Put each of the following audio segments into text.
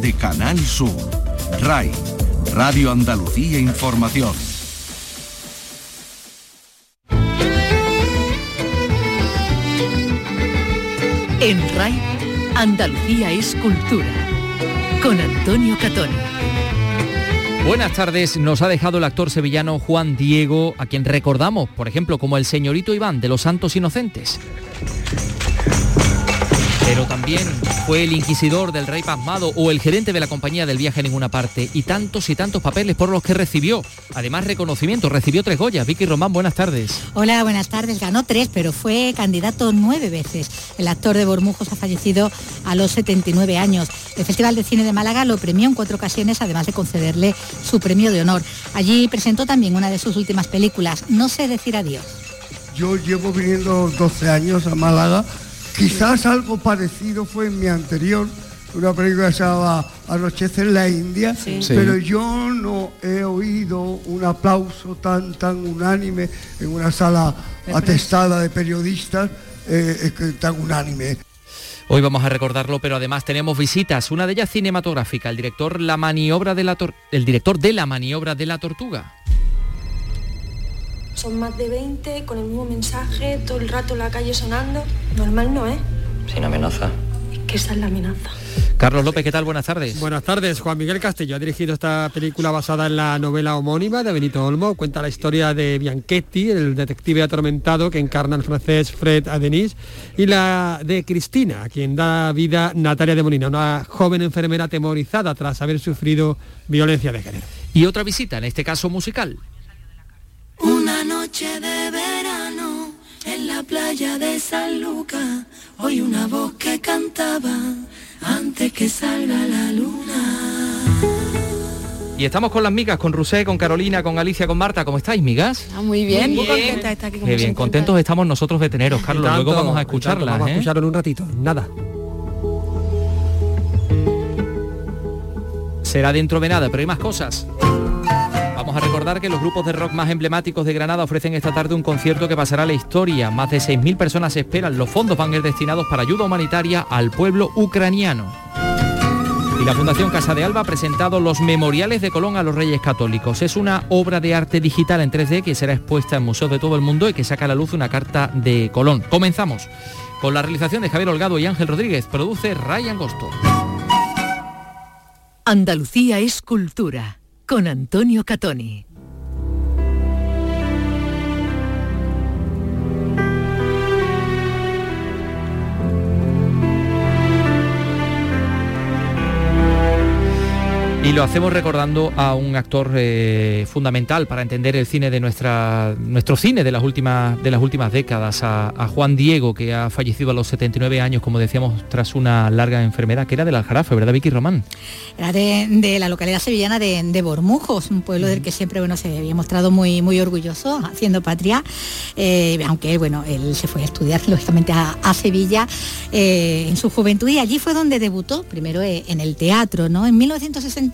de Canal Sur. RAI, Radio Andalucía Información. En RAI, Andalucía es cultura. Con Antonio Catoni. Buenas tardes, nos ha dejado el actor sevillano Juan Diego, a quien recordamos, por ejemplo, como el señorito Iván de los Santos Inocentes pero también fue el inquisidor del rey pasmado o el gerente de la compañía del viaje a ninguna parte y tantos y tantos papeles por los que recibió. Además, reconocimiento, recibió tres Goyas. Vicky Román, buenas tardes. Hola, buenas tardes. Ganó tres, pero fue candidato nueve veces. El actor de Bormujos ha fallecido a los 79 años. El Festival de Cine de Málaga lo premió en cuatro ocasiones, además de concederle su premio de honor. Allí presentó también una de sus últimas películas, No sé decir adiós. Yo llevo viniendo 12 años a Málaga Quizás algo parecido fue en mi anterior, una película que se llamaba Anochece en la India, pero yo no he oído un aplauso tan, tan unánime en una sala atestada de periodistas, eh, eh, tan unánime. Hoy vamos a recordarlo, pero además tenemos visitas, una de ellas cinematográfica, el director, la maniobra de la el director de La maniobra de la tortuga. Son más de 20 con el mismo mensaje, todo el rato la calle sonando. Normal no, ¿eh? Sin amenaza. Es que esa es la amenaza. Carlos López, ¿qué tal? Buenas tardes. Buenas tardes. Juan Miguel Castillo ha dirigido esta película basada en la novela homónima de Benito Olmo. Cuenta la historia de Bianchetti, el detective atormentado que encarna el francés Fred Adenis, y la de Cristina, a quien da vida Natalia de Molina, una joven enfermera atemorizada tras haber sufrido violencia de género. Y otra visita, en este caso musical. Noche de verano en la playa de San Lucas, hoy una voz que cantaba antes que salga la luna. Y estamos con las migas, con Rusé, con Carolina, con Alicia, con Marta. ¿Cómo estáis, migas? Ah, muy bien, muy, contenta de estar aquí con Qué bien, contentos estamos nosotros de teneros, Carlos. Luego vamos a escucharlas. Vamos a ¿eh? escucharlo en un ratito. Nada. Será dentro de nada, pero hay más cosas. Vamos a recordar que los grupos de rock más emblemáticos de Granada ofrecen esta tarde un concierto que pasará a la historia. Más de 6.000 personas esperan. Los fondos van a ir destinados para ayuda humanitaria al pueblo ucraniano. Y la Fundación Casa de Alba ha presentado los Memoriales de Colón a los Reyes Católicos. Es una obra de arte digital en 3D que será expuesta en museos de todo el mundo y que saca a la luz una carta de Colón. Comenzamos con la realización de Javier Holgado y Ángel Rodríguez. Produce Ryan Gosto. Andalucía es cultura con Antonio Catoni. Y lo hacemos recordando a un actor eh, fundamental para entender el cine de nuestra, nuestro cine de las últimas, de las últimas décadas, a, Juan Diego, que ha fallecido a los 79 años, como decíamos, tras una larga enfermedad, que era del Aljarafe, ¿verdad, Vicky Román? Era de, la localidad sevillana de, Bormujos, un pueblo del que siempre bueno, se había mostrado muy, muy orgulloso, haciendo patria, eh, aunque bueno, él se fue a estudiar lógicamente a, Sevilla eh, en su juventud y allí fue donde debutó, primero en el teatro, ¿no? En 1960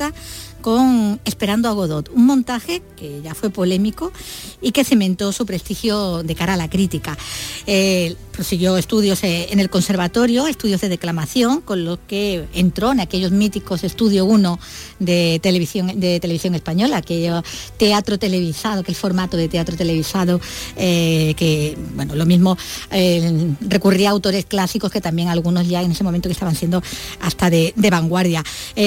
con Esperando a Godot, un montaje que ya fue polémico y que cementó su prestigio de cara a la crítica. Eh, prosiguió estudios eh, en el conservatorio, estudios de declamación, con lo que entró en aquellos míticos Estudio 1 de televisión, de televisión española, aquello teatro televisado, que el formato de teatro televisado, eh, que bueno, lo mismo recurría a autores clásicos que también algunos ya en ese momento que estaban siendo hasta de, de vanguardia.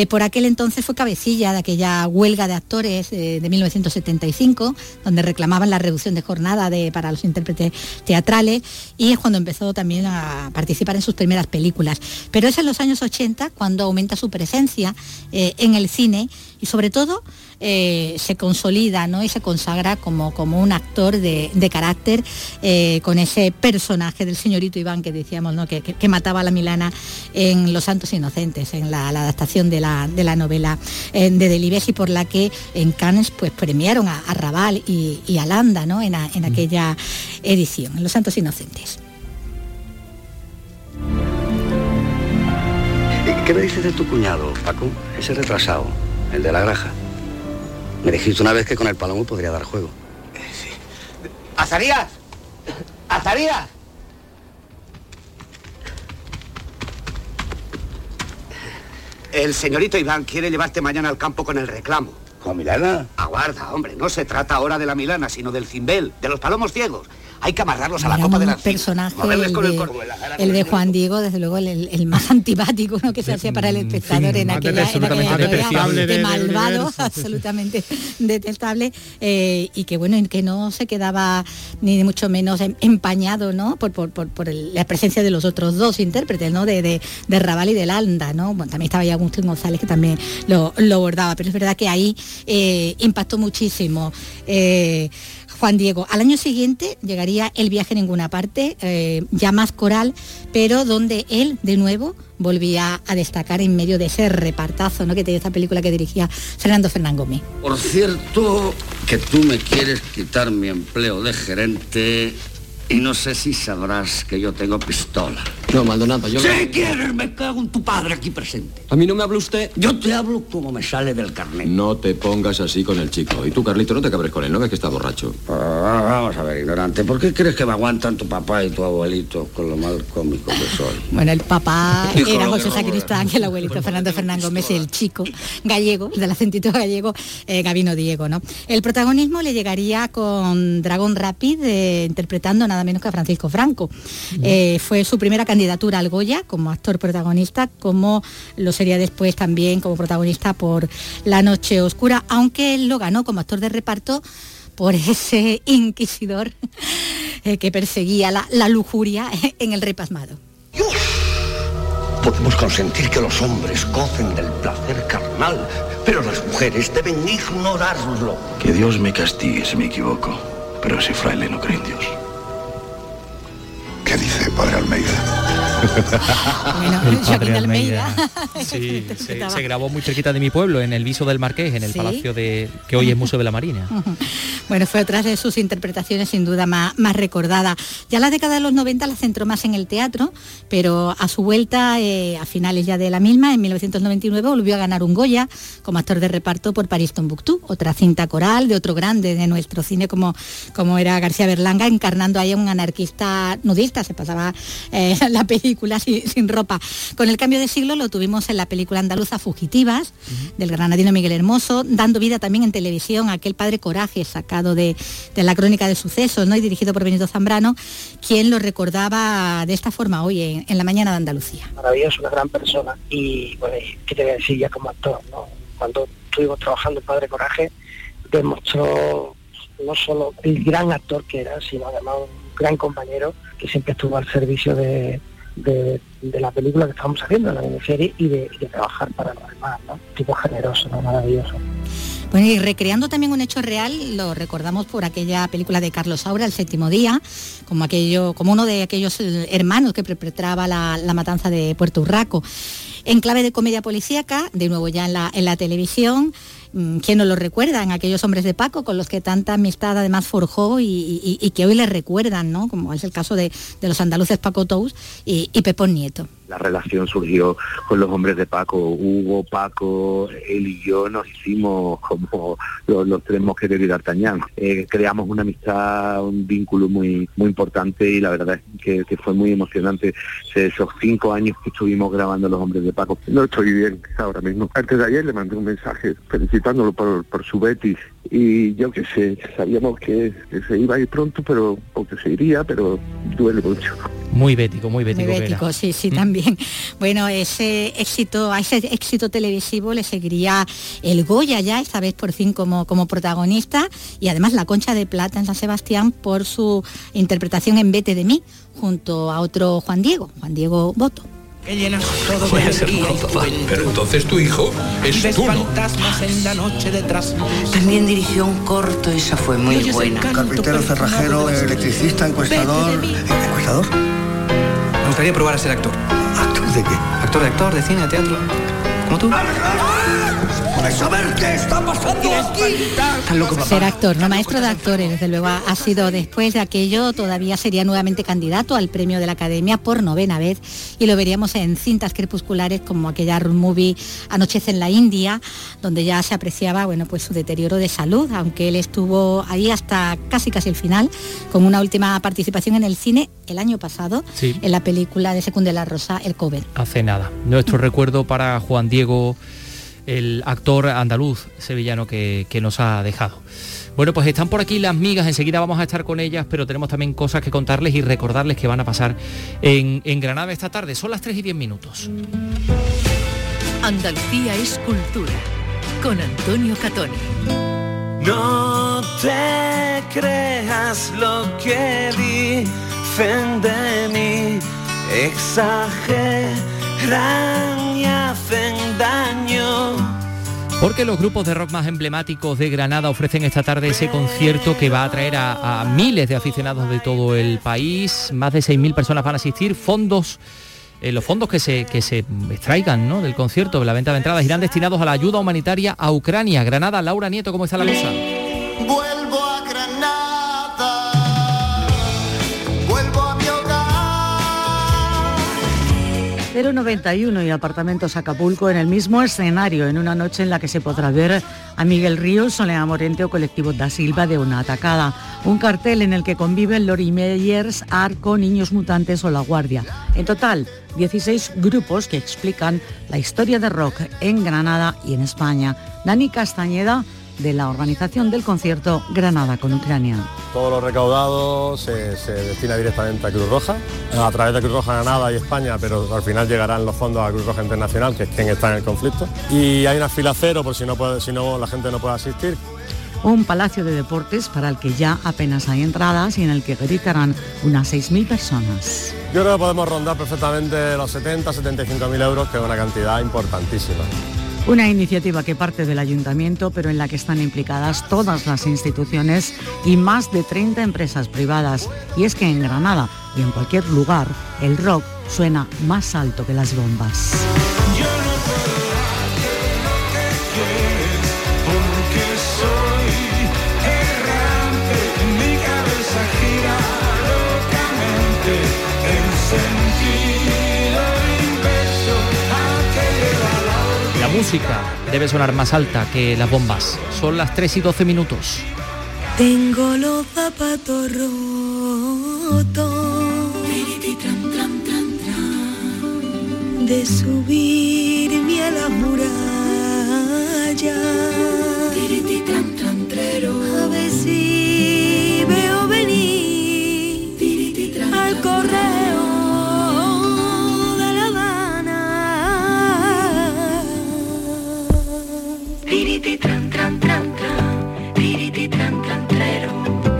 por aquel entonces fue cabecilla de aquella huelga de actores de 1975, donde reclamaban la reducción de jornada de, para los intérpretes teatrales y es cuando empezó también a participar en sus primeras películas. Pero es en los años 80 cuando aumenta su presencia eh, en el cine y sobre todo eh, se consolida ¿no? y se consagra como, como un actor de, carácter eh, con ese personaje del señorito Iván que decíamos ¿no? que, mataba a la Milana en Los Santos Inocentes, en la, adaptación de la, de la novela de Delibes y por la que en Cannes pues, premiaron a, Raval y, a Landa ¿no? en, en aquella edición, en Los Santos Inocentes. ¿Qué me dices de tu cuñado, Paco? Ese retrasado, el de la graja. Me dijiste una vez que con el palomo podría dar juego. Sí. ¡Azarías! ¡Azarías! El señorito Iván quiere llevarte mañana al campo con el reclamo. ¿Con Milana? Aguarda, hombre, no se trata ahora de la Milana, sino del cimbel, de los palomos ciegos. Hay que amarrarlos a la Era copa de la personaje moverles el con el de, el Juan Diego, desde luego el, el- el más antipático ¿no? que se hacía para el espectador en aquella, en aquella detestable de malvado, universo, sí, sí. absolutamente detestable, eh, y que bueno, en que no se quedaba ni de mucho menos em- empañado ¿no? por, por- por- por el- la presencia de los otros dos intérpretes, ¿no? de, de, de Raval y de Landa, ¿no? Bueno, también estaba ya Agustín González que también lo, lo bordaba, pero es verdad que ahí eh, impactó muchísimo. eh, Juan Diego. Al año siguiente llegaría El viaje a ninguna parte, eh, ya más coral, pero donde él de nuevo volvía a destacar en medio de ese repartazo ¿no? que tenía esta película que dirigía Fernando Fernán Gómez. Por cierto, que tú me quieres quitar mi empleo de gerente y no sé si sabrás que yo tengo pistola. No, Maldonado, yo... Si quieres, me cago en tu padre aquí presente. A mí no me habla usted. Yo te hablo como me sale del carnet. No te pongas así con el chico. Y tú, Carlito, no te cabres con él, ¿no ves que está borracho? Ah, vamos a ver, ignorante, ¿por qué crees que me aguantan tu papá y tu abuelito con lo mal cómico que soy? Bueno, el papá era lo José Sacristán y el abuelito Fernando Fernán Gómez, el chico gallego, el del acentito gallego, eh, Gabino Diego, ¿no? El protagonismo le llegaría con Dragón Rapid, eh, interpretando nada menos que a Francisco Franco. Eh, fue su primera candidatura al Goya como actor protagonista, como lo sería después también como protagonista por La Noche Oscura, aunque él lo ganó como actor de reparto por ese inquisidor eh, que perseguía la, la lujuria en el rey pasmado. Podemos consentir que los hombres gocen del placer carnal, pero las mujeres deben ignorarlo. Que Dios me castigue si me equivoco, pero ese fraile no cree en Dios. ¿Qué dice Padre Almeida? Bueno, El Joaquín padre de Almeida. Sí, se, grabó muy cerquita de mi pueblo, en el Viso del Marqués, en el Sí. palacio de que hoy es Museo de la Marina. Bueno, fue otra de sus interpretaciones sin duda más, más recordada. Ya la década de los 90 la centró más en el teatro, pero a su vuelta, eh, a finales ya de la misma, en 1999, volvió a ganar un Goya como actor de reparto por París Tombuctú, otra cinta coral de otro grande de nuestro cine como, como era García Berlanga, encarnando ahí a un anarquista nudista, se pasaba eh, la película sin, sin ropa. Con el cambio de siglo lo tuvimos en la película andaluza Fugitivas, del granadino Miguel Hermoso, dando vida también en televisión a aquel padre Coraje, sacado de, de la crónica de sucesos, ¿no? y dirigido por Benito Zambrano, quien lo recordaba de esta forma hoy en, en la mañana de Andalucía. maravilloso, una gran persona y bueno, qué te voy a decir ya como actor, ¿no? Cuando estuvimos trabajando en Padre Coraje, demostró no solo el gran actor que era, sino además un gran compañero que siempre estuvo al servicio de, de- la película que estábamos haciendo, la miniserie, y de, trabajar para los demás, ¿no? Tipo generoso. Maravilloso. Bueno, y recreando también un hecho real, lo recordamos por aquella película de Carlos Saura, El séptimo día, como aquello, como uno de aquellos eh, hermanos que perpetraba la, la matanza de Puerto Urraco. En clave de comedia policíaca, de nuevo ya en la, en la televisión, ¿quién no lo recuerda? En aquellos hombres de Paco con los que tanta amistad además forjó y, que hoy le recuerdan, ¿no? Como es el caso de, de los andaluces Paco Tous y, y Pepón Nieto. La relación surgió con los hombres de Paco, Hugo, Paco, él y yo nos hicimos como los, tres mosqueteros y D'Artagnan. Eh, creamos una amistad, un vínculo muy muy importante y la verdad es que, que fue muy emocionante esos cinco años que estuvimos grabando los hombres de Paco. No estoy bien ahora mismo. Antes de ayer le mandé un mensaje felicitándolo por, por su Betis y yo qué sé, sabíamos que, que se iba a ir pronto, pero o que se iría, pero duele mucho. Muy bético, muy bético. Muy que bético, sí, sí, también. Bueno, ese éxito, a ese éxito televisivo le seguiría el Goya ya, esta vez por fin como, como protagonista, y además la Concha de Plata en San Sebastián por su interpretación en Vete de mí, junto a otro Juan Diego, Juan Diego Boto. Que llenas todo de Voy a ser mamá, papá. Pero entonces tu hijo es Ves tú, ¿no? fantasmas en la noche de trasnoche. También dirigió un corto, esa fue muy buena. Carpintero, cerrajero, electricista, encuestador. ¿Encuestador? Me gustaría probar a ser actor. ¿Actor de qué? Actor de actor, de cine, de teatro. ¿Como tú? De saber qué está pasando aquí. Ser actor, no maestro de actores, desde luego ha, ha sido después de aquello, todavía sería nuevamente candidato al premio de la Academia por novena vez y lo veríamos en cintas crepusculares como aquella movie Anochece en la India, donde ya se apreciaba bueno, pues su deterioro de salud, aunque él estuvo ahí hasta casi casi el final, con una última participación en el cine el año pasado, Sí. en la película de Secunde la Rosa, El Cover. Hace nada. Nuestro recuerdo para Juan Diego, el actor andaluz sevillano que, que nos ha dejado. Bueno, pues están por aquí las migas, enseguida vamos a estar con ellas, pero tenemos también cosas que contarles y recordarles que van a pasar en, en Granada esta tarde. Son las 3 y 10 minutos. Andalucía es cultura. Con Antonio Catoni. No te creas lo que dicen de mí, exageran y hacen daño. Porque los grupos de rock más emblemáticos de Granada ofrecen esta tarde ese concierto que va a atraer a, miles de aficionados de todo el país. Más de 6.000 personas van a asistir. Fondos, eh, los fondos que se, que se extraigan ¿no? del concierto, de la venta de entradas, irán destinados a la ayuda humanitaria a Ucrania. Granada, Laura Nieto, ¿cómo está la cosa? 091 y Apartamentos Acapulco en el mismo escenario, en una noche en la que se podrá ver a Miguel Ríos, Soledad Morente o Colectivo da Silva de una atacada. Un cartel en el que conviven Lori Meyers, Arco, Niños Mutantes o La Guardia. En total, 16 grupos que explican la historia de rock en Granada y en España. Dani Castañeda, de la organización del concierto Granada con Ucrania. Todo lo recaudado se, se destina directamente a Cruz Roja, a través de Cruz Roja Granada y España, pero al final llegarán los fondos a Cruz Roja Internacional, que es quien está en el conflicto. Y hay una fila cero por si no, puede, si no la gente no puede asistir. Un palacio de deportes para el que ya apenas hay entradas y en el que gritarán unas 6.000 personas. Yo creo que podemos rondar perfectamente los 70, 75 mil euros, que es una cantidad importantísima. Una iniciativa que parte del ayuntamiento, pero en la que están implicadas todas las instituciones y más de 30 empresas privadas. Y es que en Granada y en cualquier lugar, el rock suena más alto que las bombas. Música debe sonar más alta que las bombas. Son las 3 y 12 minutos. Tengo los zapatos rotos de subirme a la muralla. A ver si veo venir al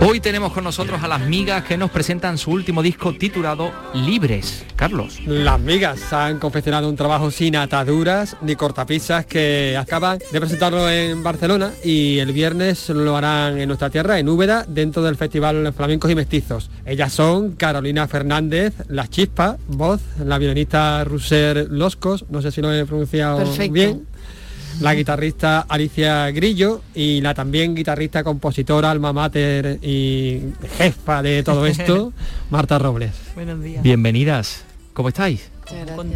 Hoy tenemos con nosotros a las migas que nos presentan su último disco titulado Libres. Carlos. Las migas han confeccionado un trabajo sin ataduras ni cortapisas que acaban de presentarlo en Barcelona y el viernes lo harán en nuestra tierra, en Úbeda, dentro del Festival Flamencos y Mestizos. Ellas son Carolina Fernández, La Chispa, voz, la violinista Ruser Loscos, no sé si lo he pronunciado Perfecto. bien, la guitarrista Alicia Grillo y la también guitarrista, compositora, alma mater y jefa de todo esto, Marta Robles. Buenos días. Bienvenidas. ¿Cómo estáis?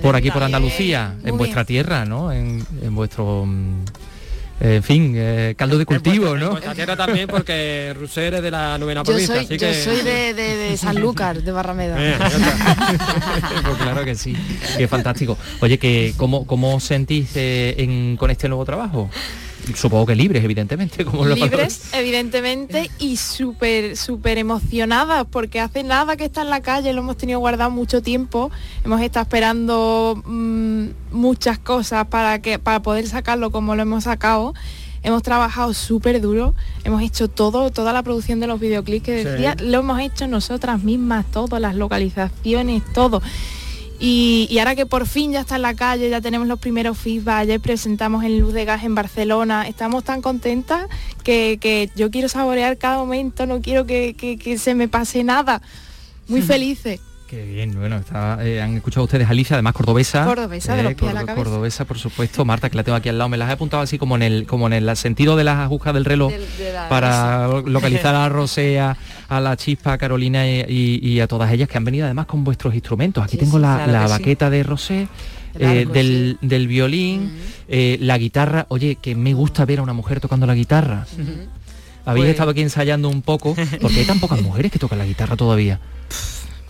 Por aquí, por. Andalucía, en vuestra tierra, ¿no? En, en vuestro, mm, en fin, eh, caldo de cultivo, ¿no? Tierra también porque Ruser es de la novena Yo provincia, soy, así yo que... soy de, de, de Sanlúcar, de Barrameda. Eh, Pues claro que sí, qué fantástico. Oye, que ¿cómo, cómo os sentís eh, en- con este nuevo trabajo? Supongo que libres, evidentemente, como lo Libres, evidentemente, y súper, súper emocionadas, porque hace nada que está en la calle, lo hemos tenido guardado mucho tiempo, hemos estado esperando mm, muchas cosas para, que, para poder sacarlo como lo hemos sacado. Hemos trabajado súper duro, hemos hecho todo, toda la producción de los videoclips que Sí. decía, lo hemos hecho nosotras mismas, todo, las localizaciones, todo. Y, y ahora que por fin ya está en la calle, ya tenemos los primeros feedback, ayer presentamos en Luz de Gas en Barcelona, estamos tan contentas que, que yo quiero saborear cada momento, no quiero que, que- que se me pase nada. Muy felices. Qué bien, bueno, está, eh, han escuchado ustedes a Alicia, además cordobesa. Cordobesa, de los pies a la cabeza. Cordobesa, por supuesto. Marta, que la tengo aquí al lado, me las he apuntado así como en el, como en el sentido de las agujas del reloj Del- de para localizar a Rosea, a la Chispa, a Carolina y, y- y a todas ellas que han venido además con vuestros instrumentos. Aquí tengo la, claro la sí. baqueta de Rosé. Eh, arco, del, del violín, eh, la guitarra, oye, que me gusta ver a una mujer tocando la guitarra. Habéis Pues- estado aquí ensayando un poco, porque hay tan pocas mujeres que tocan la guitarra todavía.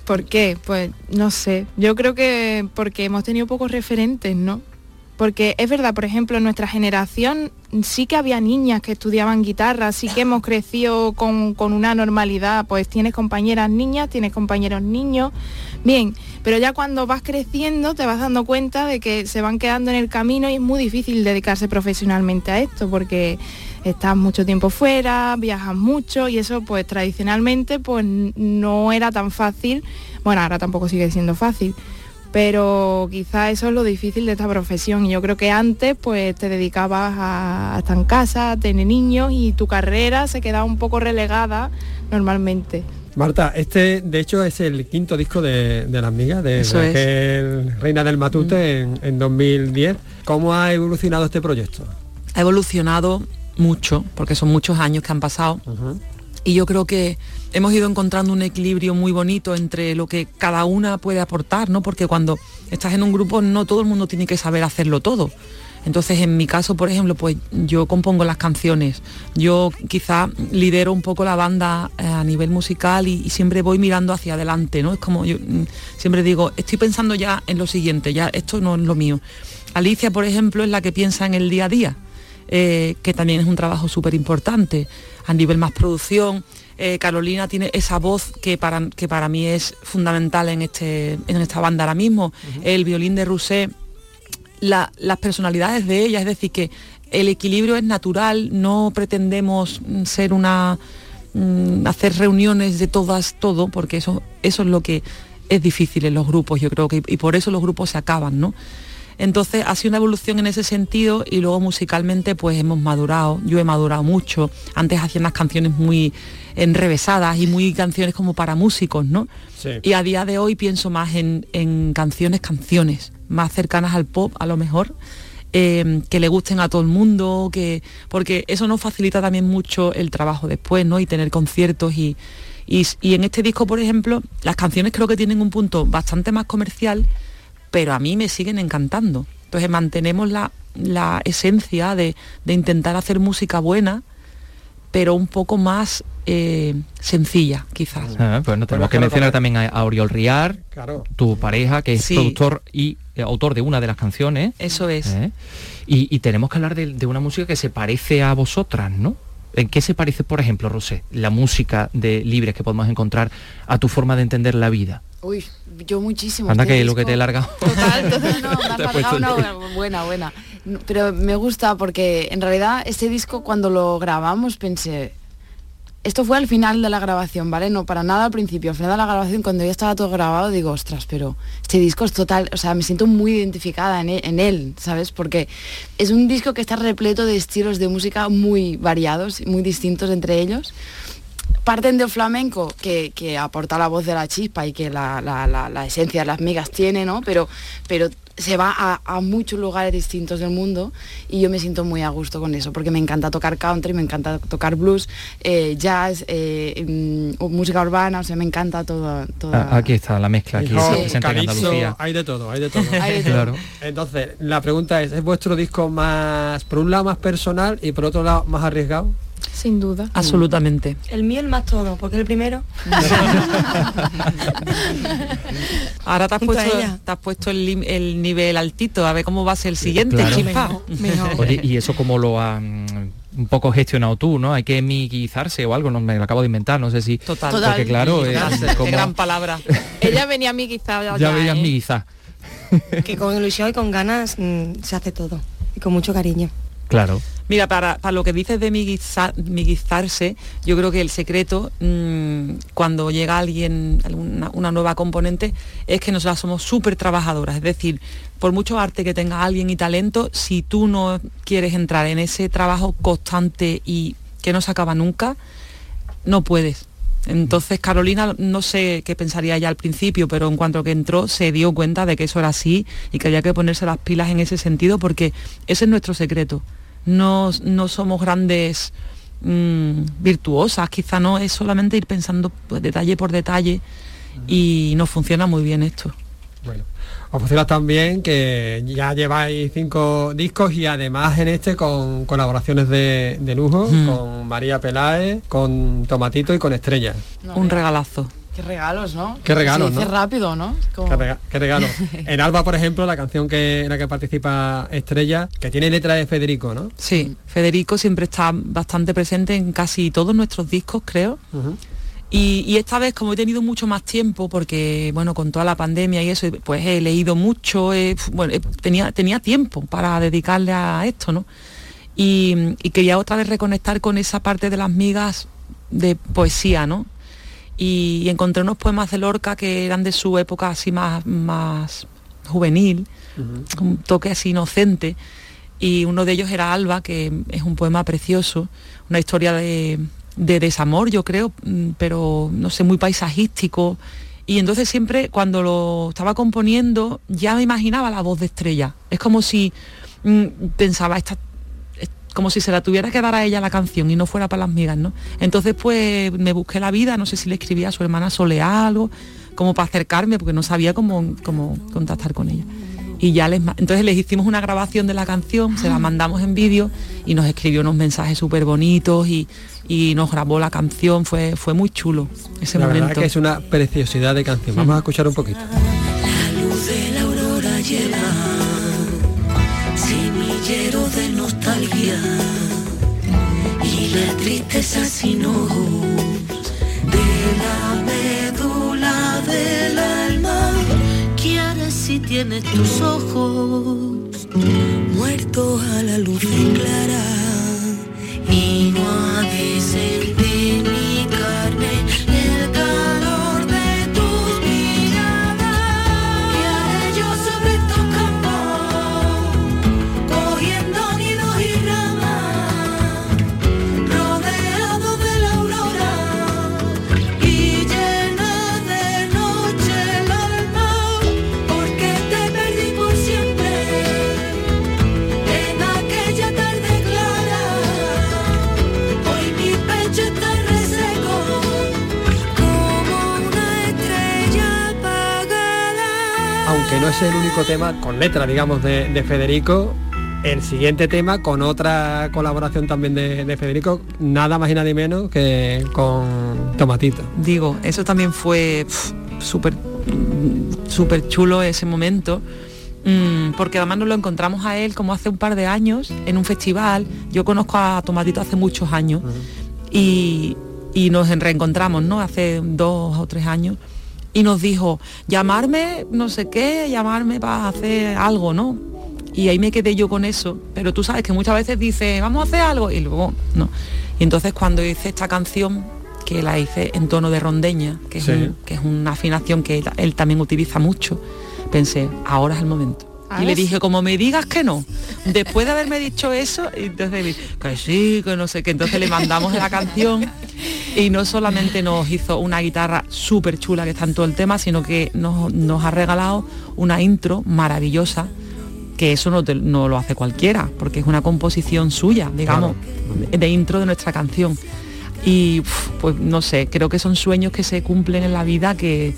¿Por qué? Pues no sé. Yo creo que porque hemos tenido pocos referentes, ¿no? Porque es verdad, por ejemplo, en nuestra generación sí que había niñas que estudiaban guitarra, sí que hemos crecido con, con una normalidad, pues tienes compañeras niñas, tienes compañeros niños, bien, pero ya cuando vas creciendo te vas dando cuenta de que se van quedando en el camino y es muy difícil dedicarse profesionalmente a esto, porque estás mucho tiempo fuera, viajas mucho y eso pues tradicionalmente pues no era tan fácil, bueno ahora tampoco sigue siendo fácil, pero quizá eso es lo difícil de esta profesión y yo creo que antes pues te dedicabas a, a estar en casa, a tener niños y tu carrera se quedaba un poco relegada normalmente. Marta, este de hecho es el quinto disco de, de Las Migas, de, Eso de es. aquel Reina del Matute en, en 2010. ¿Cómo ha evolucionado este proyecto? ha evolucionado mucho, porque son muchos años que han pasado. Y yo creo que hemos ido encontrando un equilibrio muy bonito entre lo que cada una puede aportar, ¿no? Porque cuando estás en un grupo no todo el mundo tiene que saber hacerlo todo. Entonces, en mi caso, por ejemplo, pues yo compongo las canciones, yo quizá lidero un poco la banda eh, a nivel musical y, y siempre voy mirando hacia adelante, ¿no? Es como yo mm, siempre digo, estoy pensando ya en lo siguiente, ya esto no es lo mío. Alicia, por ejemplo, es la que piensa en el día a día, eh, que también es un trabajo súper importante a nivel más producción. Eh, Carolina tiene esa voz que para, que para mí es fundamental en, este, en esta banda ahora mismo. El violín de Rousset la- las personalidades de ella, es decir, que el equilibrio es natural, no pretendemos mm, ser una mm, hacer reuniones de todas, todo, porque eso, eso es lo que es difícil en los grupos, yo creo que, y por eso los grupos se acaban, ¿no? Entonces ha sido una evolución en ese sentido y luego musicalmente pues hemos madurado, yo he madurado mucho, antes hacía unas canciones muy enrevesadas y muy canciones como para músicos, ¿no? Y a día de hoy pienso más en, en canciones, canciones, más cercanas al pop a lo mejor, eh, que le gusten a todo el mundo, que, porque eso nos facilita también mucho el trabajo después, ¿no? Y tener conciertos y, y, y en este disco, por ejemplo, las canciones creo que tienen un punto bastante más comercial, pero a mí me siguen encantando. Entonces mantenemos la, la esencia de, de intentar hacer música buena, pero un poco más eh, sencilla, quizás. Ah, pues no tenemos que claro, mencionar también a, a Oriol Riar, Claro. tu pareja, que es Sí. productor y eh, autor de una de las canciones. Eso es. ¿eh? Y, y tenemos que hablar de, de una música que se parece a vosotras, ¿no? ¿En qué se parece, por ejemplo, Rosé, la música de Libres que podemos encontrar a tu forma de entender la vida? Uy, yo muchísimo. Anda Este que lo que te he largado. Total, total, no, me has largado una buena, buena, Pero me gusta porque en realidad este disco cuando lo grabamos pensé, esto fue al final de la grabación, ¿vale? No para nada al principio, al final de la grabación cuando ya estaba todo grabado digo, ostras, pero este disco es total, o sea, me siento muy identificada en él, en él, ¿sabes? Porque es un disco que está repleto de estilos de música muy variados, muy distintos entre ellos parten del flamenco que, que aporta la voz de la chispa y que la, la- la- la esencia de las migas tiene, ¿no? Pero, pero se va a, a muchos lugares distintos del mundo y yo me siento muy a gusto con eso, porque me encanta tocar country, me encanta tocar blues, eh, jazz, eh, mm, música urbana, o sea, me encanta todo. toda- Ah, aquí está la mezcla, aquí presenta en calipso, Andalucía. hay de todo, hay de todo. Hay de todo. Claro. Entonces, la pregunta es, ¿es vuestro disco más, por un lado más personal y por otro lado más arriesgado? Sin duda. Absolutamente. El mío el más todo, porque el primero. Ahora te has Junto puesto, ella. te has puesto el, nivel altito, a ver cómo va a ser el siguiente, Claro. Oye, y eso como lo mm, un poco gestionado tú, ¿no? Hay que miguizarse o algo, no me lo acabo de inventar, no sé si. Total. Porque Total. claro, eh, como- gran palabra. Ella venía a mí quizá ya, ya veías ¿eh? miguizar. que con ilusión y con ganas mm, se hace todo. Y con mucho cariño. Claro. Mira, para, para lo que dices de miguiza- miguizarse, yo creo que el secreto, mm, cuando llega alguien, alguna, una nueva componente, es que nosotras somos súper trabajadoras. Es decir, por mucho arte que tenga alguien y talento, si tú no quieres entrar en ese trabajo constante y que no se acaba nunca, no puedes. Entonces Carolina, no sé qué pensaría ella al principio, pero en cuanto que entró se dio cuenta de que eso era así y que había que ponerse las pilas en ese sentido porque ese es nuestro secreto. No, no somos grandes mm, virtuosas, quizá no, es solamente ir pensando pues, detalle por detalle y nos funciona muy bien esto. Os funciona también que ya lleváis cinco discos y además en este con colaboraciones de, de lujo, Mm. con María Peláez, con Tomatito y con Estrella. Un regalazo. Qué regalos, ¿no? Qué regalos, Se dice ¿no? rápido, ¿no? Como- Qué, rega- qué regalo. En Alba, por ejemplo, la canción que, en la que participa Estrella, que tiene letra de Federico, ¿no? Sí, Federico siempre está bastante presente en casi todos nuestros discos, creo. Y, y esta vez, como he tenido mucho más tiempo, porque bueno, con toda la pandemia y eso, pues he leído mucho, he- bueno, he- tenía, tenía tiempo para dedicarle a esto, ¿no? Y, y quería otra vez reconectar con esa parte de las migas de poesía, ¿no? Y, y encontré unos poemas de Lorca que eran de su época así más, más juvenil, un toque así inocente y uno de ellos era Alba, que es un poema precioso, una historia de, de desamor, yo creo, mm, pero no sé, muy paisajístico. Y entonces siempre cuando lo estaba componiendo ya me imaginaba la voz de estrella. Es como si mm, pensaba, esta, es como si se la tuviera que dar a ella la canción y no fuera para las migas, ¿no? Entonces pues me busqué la vida, no sé si le escribía a su hermana Soleá algo, como para acercarme, porque no sabía cómo, cómo contactar con ella y ya les entonces les hicimos una grabación de la canción, se la mandamos en vídeo y nos escribió unos mensajes súper bonitos y, y nos grabó la canción, fue, fue muy chulo ese la momento. verdad que es una preciosidad de canción. Vamos a escuchar un poquito. La luz de la aurora lleva semillero de nostalgia y la tristeza sin ojos de la médula del alma. ¿Quieres si tienes tus ojos muertos a la luz clara y no ha es el único tema con letra, digamos, de, de Federico, el siguiente tema con otra colaboración también de, de Federico, nada más y nada menos que con Tomatito. Digo, eso también fue súper súper chulo ese momento. mm, Porque además nos lo encontramos a él como hace un par de años en un festival. Yo conozco a Tomatito hace muchos años y, y nos reencontramos, ¿no? Hace dos o tres años. Y nos dijo, llamarme, no sé qué, llamarme para hacer algo, ¿no? Y ahí me quedé yo con eso. Pero tú sabes que muchas veces dice, vamos a hacer algo, y luego no. Y entonces cuando hice esta canción, que la hice en tono de rondeña, que es, Sí. un- que es una afinación que él, él también utiliza mucho, pensé, ahora es el momento. Y le dije, como me digas que no, después de haberme dicho eso, y entonces dije, que sí, que no sé qué, entonces le mandamos la canción y no solamente nos hizo una guitarra súper chula que está en todo el tema, sino que nos, nos ha regalado una intro maravillosa, que eso no, te- no lo hace cualquiera, porque es una composición suya, digamos, de intro de nuestra canción. Y pues no sé, creo que son sueños que se cumplen en la vida que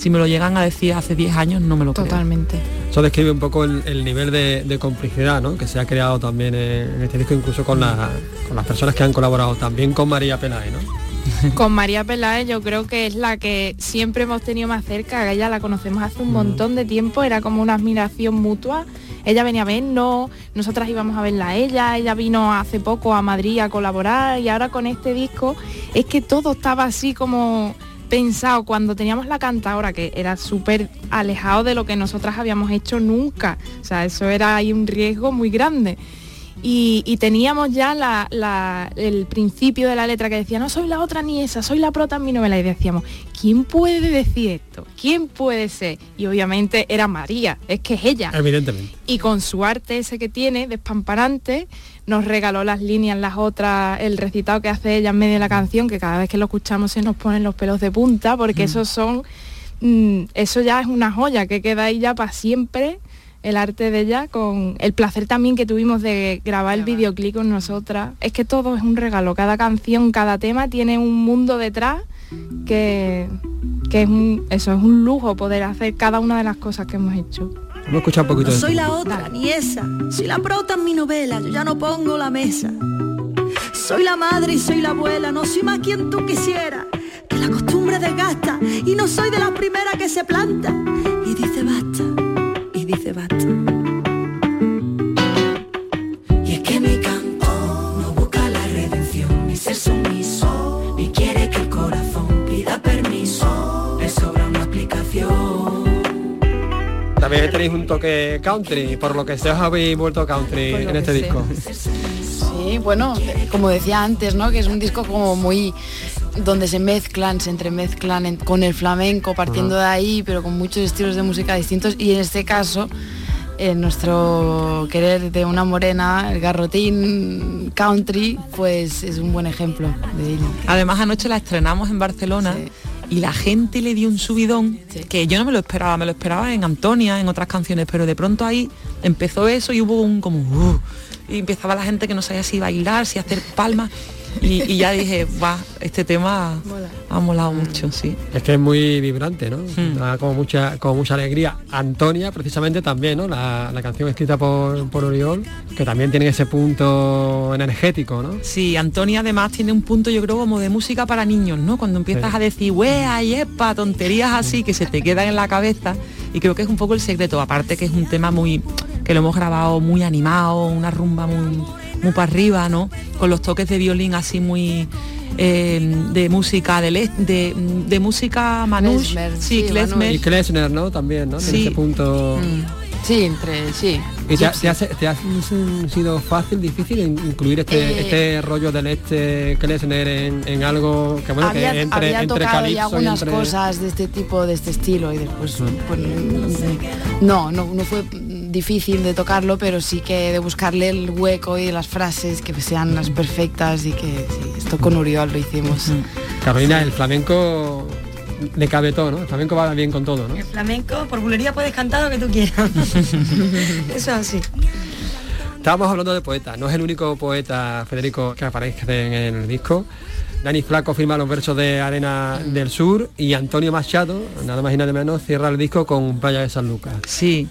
si me lo llegan a decir hace 10 años no me lo creo. Totalmente. Eso describe un poco el, el nivel de, de complicidad ¿no? que se ha creado también en, este disco, incluso con, la- con las personas que han colaborado, también con María Peláez, ¿no? Con María Peláez yo creo que es la que siempre hemos tenido más cerca, a ella la conocemos hace un montón de tiempo, era como una admiración mutua. Ella venía a vernos, nosotras íbamos a verla a ella, ella vino hace poco a Madrid a colaborar y ahora con este disco es que todo estaba así como pensado cuando teníamos la cantadora que era súper alejado de lo que nosotras habíamos hecho nunca. O sea, eso era ahí un riesgo muy grande. Y, y teníamos ya la- la- el principio de la letra que decía, no soy la otra ni esa, soy la prota en mi novela. Y decíamos, ¿quién puede decir esto? ¿Quién puede ser? Y obviamente era María, es que es ella. Evidentemente. Y con su arte ese que tiene, despamparante, nos regaló las líneas, las otras, el recitado que hace ella en medio de la canción, que cada vez que lo escuchamos se nos ponen los pelos de punta, porque esos son, mm, eso ya es una joya que queda ahí ya para siempre el arte de ella con el placer también que tuvimos de grabar el videoclip con nosotras. Es que todo es un regalo, cada canción, cada tema tiene un mundo detrás que, que es un, eso es un lujo poder hacer cada una de las cosas que hemos hecho. Vamos a escuchar un poquito No soy la otra, ni esa. Soy la prota en mi novela, yo ya no pongo la mesa. Soy la madre y soy la abuela, no soy más quien tú quisieras. Que la costumbre desgasta y no soy de las primeras que se planta. Y dice basta, dice basta. Y es que mi canto no busca la redención, ni ser sumiso, ni quiere que el corazón pida permiso. Le sobra una explicación. También tenéis un toque country, por lo que se os habéis vuelto country en este disco. Sí, bueno, como decía antes, ¿no? Que es un disco como muy donde se mezclan, se entremezclan en- con el flamenco, partiendo de ahí, pero con muchos estilos de música distintos. Y en este caso, en nuestro querer de una morena, el garrotín country, pues es un buen ejemplo de ello. Además anoche la estrenamos en Barcelona y la gente le dio un subidón que yo no me lo esperaba, me lo esperaba en Antonia, en otras canciones, pero de pronto ahí empezó eso y hubo un como "Uh", y empezaba la gente que no sabía si bailar, si hacer palmas y, y ya dije, va, este tema ha molado mucho, sí. Es que es muy vibrante, ¿no? Da como mucha, como mucha alegría. Antonia, precisamente también, ¿no? La, la canción escrita por, por Oriol, que también tiene ese punto energético, ¿no? Sí, Antonia además tiene un punto yo creo como de música para niños, ¿no? Cuando empiezas Sí. a decir, wea, yepa, tonterías así que se te quedan en la cabeza y creo que es un poco el secreto, aparte que es un tema muy que lo hemos grabado muy animado, una rumba muy muy para arriba, ¿no? Con los toques de violín así muy eh, de música del de, de música manouche, Klezmer, sí, sí, klezmer. Y Klesner, ¿no? También, ¿no? Sí. ese punto... Sí, entre, sí. ¿Y te ha, Gypsy. te ha- te ha sido fácil, difícil in- incluir este, Eh, este rollo del este Klesner en, en algo que bueno había, que entre, había entre tocado ya algunas entre... cosas de este tipo, de este estilo y después pues, mm, no, no, no fue difícil de tocarlo, pero sí que de buscarle el hueco y las frases que sean las perfectas y que sí, esto con Uriol lo hicimos. Carolina, el flamenco le cabe todo, ¿no? El flamenco va bien con todo, ¿no? El flamenco, por bulería puedes cantar lo que tú quieras. Eso es así. Estábamos hablando de poetas, no es el único poeta, Federico, que aparece en el disco. Dani Flaco firma los versos de Arena del Sur y Antonio Machado, nada más y nada menos, cierra el disco con Playa de San Lucas. Sí,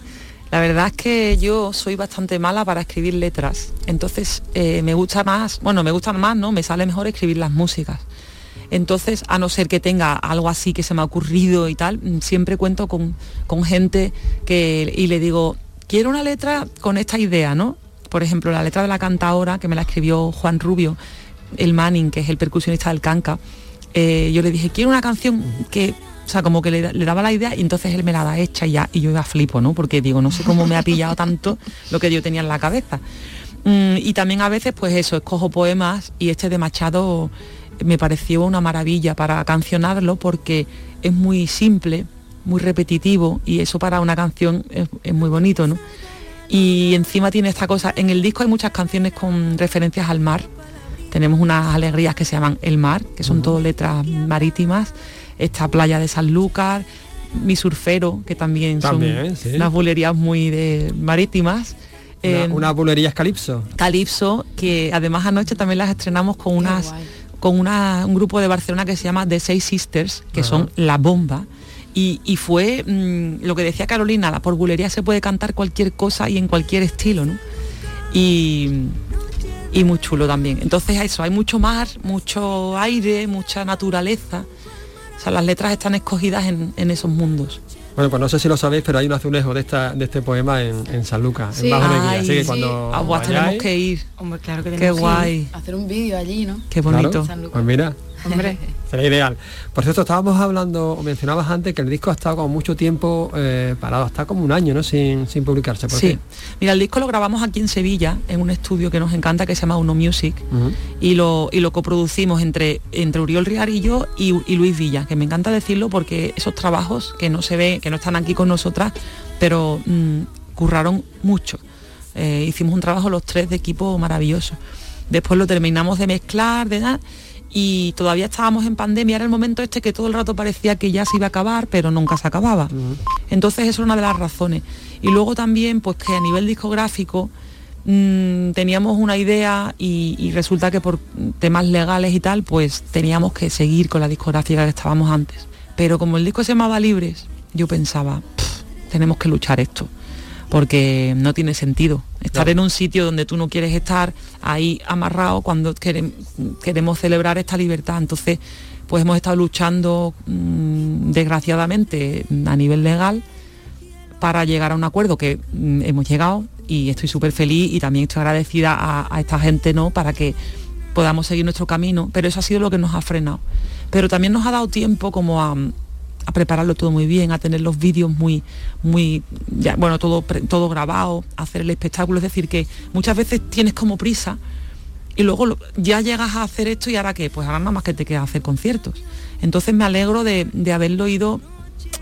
la verdad es que yo soy bastante mala para escribir letras, entonces eh, me gusta más, bueno, me gusta más, ¿no? Me sale mejor escribir las músicas. Entonces, a no ser que tenga algo así que se me ha ocurrido y tal, mm, siempre cuento con, con gente que y le digo, quiero una letra con esta idea, ¿no? Por ejemplo, la letra de la cantaora que me la escribió Juan Rubio, el Manning, que es el percusionista del Canca, eh, yo le dije, quiero una canción que, o sea, como que le, le daba la idea y entonces él me la da hecha y ya, y yo iba flipo, ¿no? Porque digo, no sé cómo me ha pillado tanto lo que yo tenía en la cabeza. Mm, y también a veces, pues eso, escojo poemas y este de Machado me pareció una maravilla para cancionarlo porque es muy simple, muy repetitivo y eso para una canción es, es muy bonito, ¿no? Y encima tiene esta cosa, en el disco hay muchas canciones con referencias al mar, tenemos unas alegrías que se llaman El Mar, que son todo letras marítimas, esta playa de San Lucas, Mi Surfero, que también, También, son sí. unas bulerías muy de, marítimas. Una, Eh, unas bulerías calipso. Calipso, que además anoche también las estrenamos con unas con una- un grupo de Barcelona que se llama The Seis Sisters, que Ajá. son la bomba. Y, y fue mm, lo que decía Carolina, la por bulería se puede cantar cualquier cosa y en cualquier estilo, ¿no? Y, y muy chulo también. Entonces eso, hay mucho mar, mucho aire, mucha naturaleza. O sea, las letras están escogidas en, en esos mundos. Bueno, pues no sé si lo sabéis, pero hay un azulejo de, esta, de este poema en, en San Lucas, en Bajo de Guía. Ay, Así que sí. cuando Ah, pues tenemos vayáis- que ir. Hombre, claro que Qué tenemos que ir. guay. Hacer un vídeo allí, ¿no? Qué bonito. Claro, pues mira, Hombre. Sería ideal. Por cierto, estábamos hablando, o mencionabas antes que el disco ha estado como mucho tiempo eh, parado, está como un año, ¿no? Sin, sin publicarse. ¿Por Sí, qué? mira, el disco lo grabamos aquí en Sevilla, en un estudio que nos encanta que se llama Uno Music, y lo, y lo coproducimos entre, entre Uriol Riarillo y, y Luis Villa, que me encanta decirlo porque esos trabajos que no se ven, que no están aquí con nosotras, pero mm, curraron mucho. Eh, hicimos un trabajo los tres de equipo maravilloso. Después lo terminamos de mezclar, de nada, y todavía estábamos en pandemia, era el momento este que todo el rato parecía que ya se iba a acabar, pero nunca se acababa. Entonces eso es una de las razones. Y luego también, pues que a nivel discográfico mm, teníamos una idea y, y resulta que por temas legales y tal, pues teníamos que seguir con la discográfica que estábamos antes. Pero como el disco se llamaba Libres, yo pensaba, "Pff, tenemos que luchar esto, porque no tiene sentido. Estar en un sitio donde tú no quieres estar ahí amarrado cuando querem- queremos celebrar esta libertad. Entonces, pues hemos estado luchando, mm, desgraciadamente, a nivel legal, para llegar a un acuerdo que mm, hemos llegado y estoy súper feliz y también estoy agradecida a, a esta gente no para que podamos seguir nuestro camino. Pero eso ha sido lo que nos ha frenado. Pero también nos ha dado tiempo como a, a prepararlo todo muy bien a tener los vídeos muy muy ya, bueno todo todo grabado a hacer el espectáculo. Es decir que muchas veces tienes como prisa y luego ya llegas a hacer esto y ahora qué pues ahora nada más que te queda hacer conciertos. Entonces me alegro de, de haberlo ido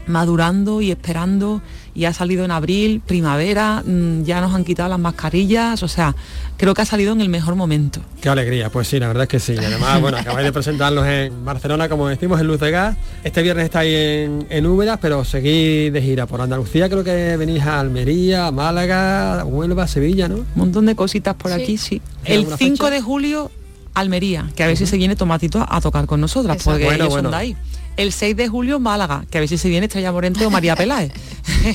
madurando y esperando y ha salido en abril, primavera, mm, ya nos han quitado las mascarillas, o sea, creo que ha salido en el mejor momento. Qué alegría, pues sí, la verdad es que sí. Y además, bueno, acabáis de presentarlos en Barcelona, como decimos, en Luz de Gas. Este viernes estáis en, en Úbeda, pero seguís de gira por Andalucía. Creo que venís a Almería, a Málaga, Huelva, Sevilla, ¿no? Un montón de cositas por Sí. aquí, sí. ¿Hay El alguna 5 fecha? de julio, Almería, que a ver si se viene Tomatito a, a tocar con nosotras, Exacto. porque Bueno, ellos bueno. son de ahí. El 6 de julio, Málaga, que a ver si se viene Estrella Morente o María Peláez.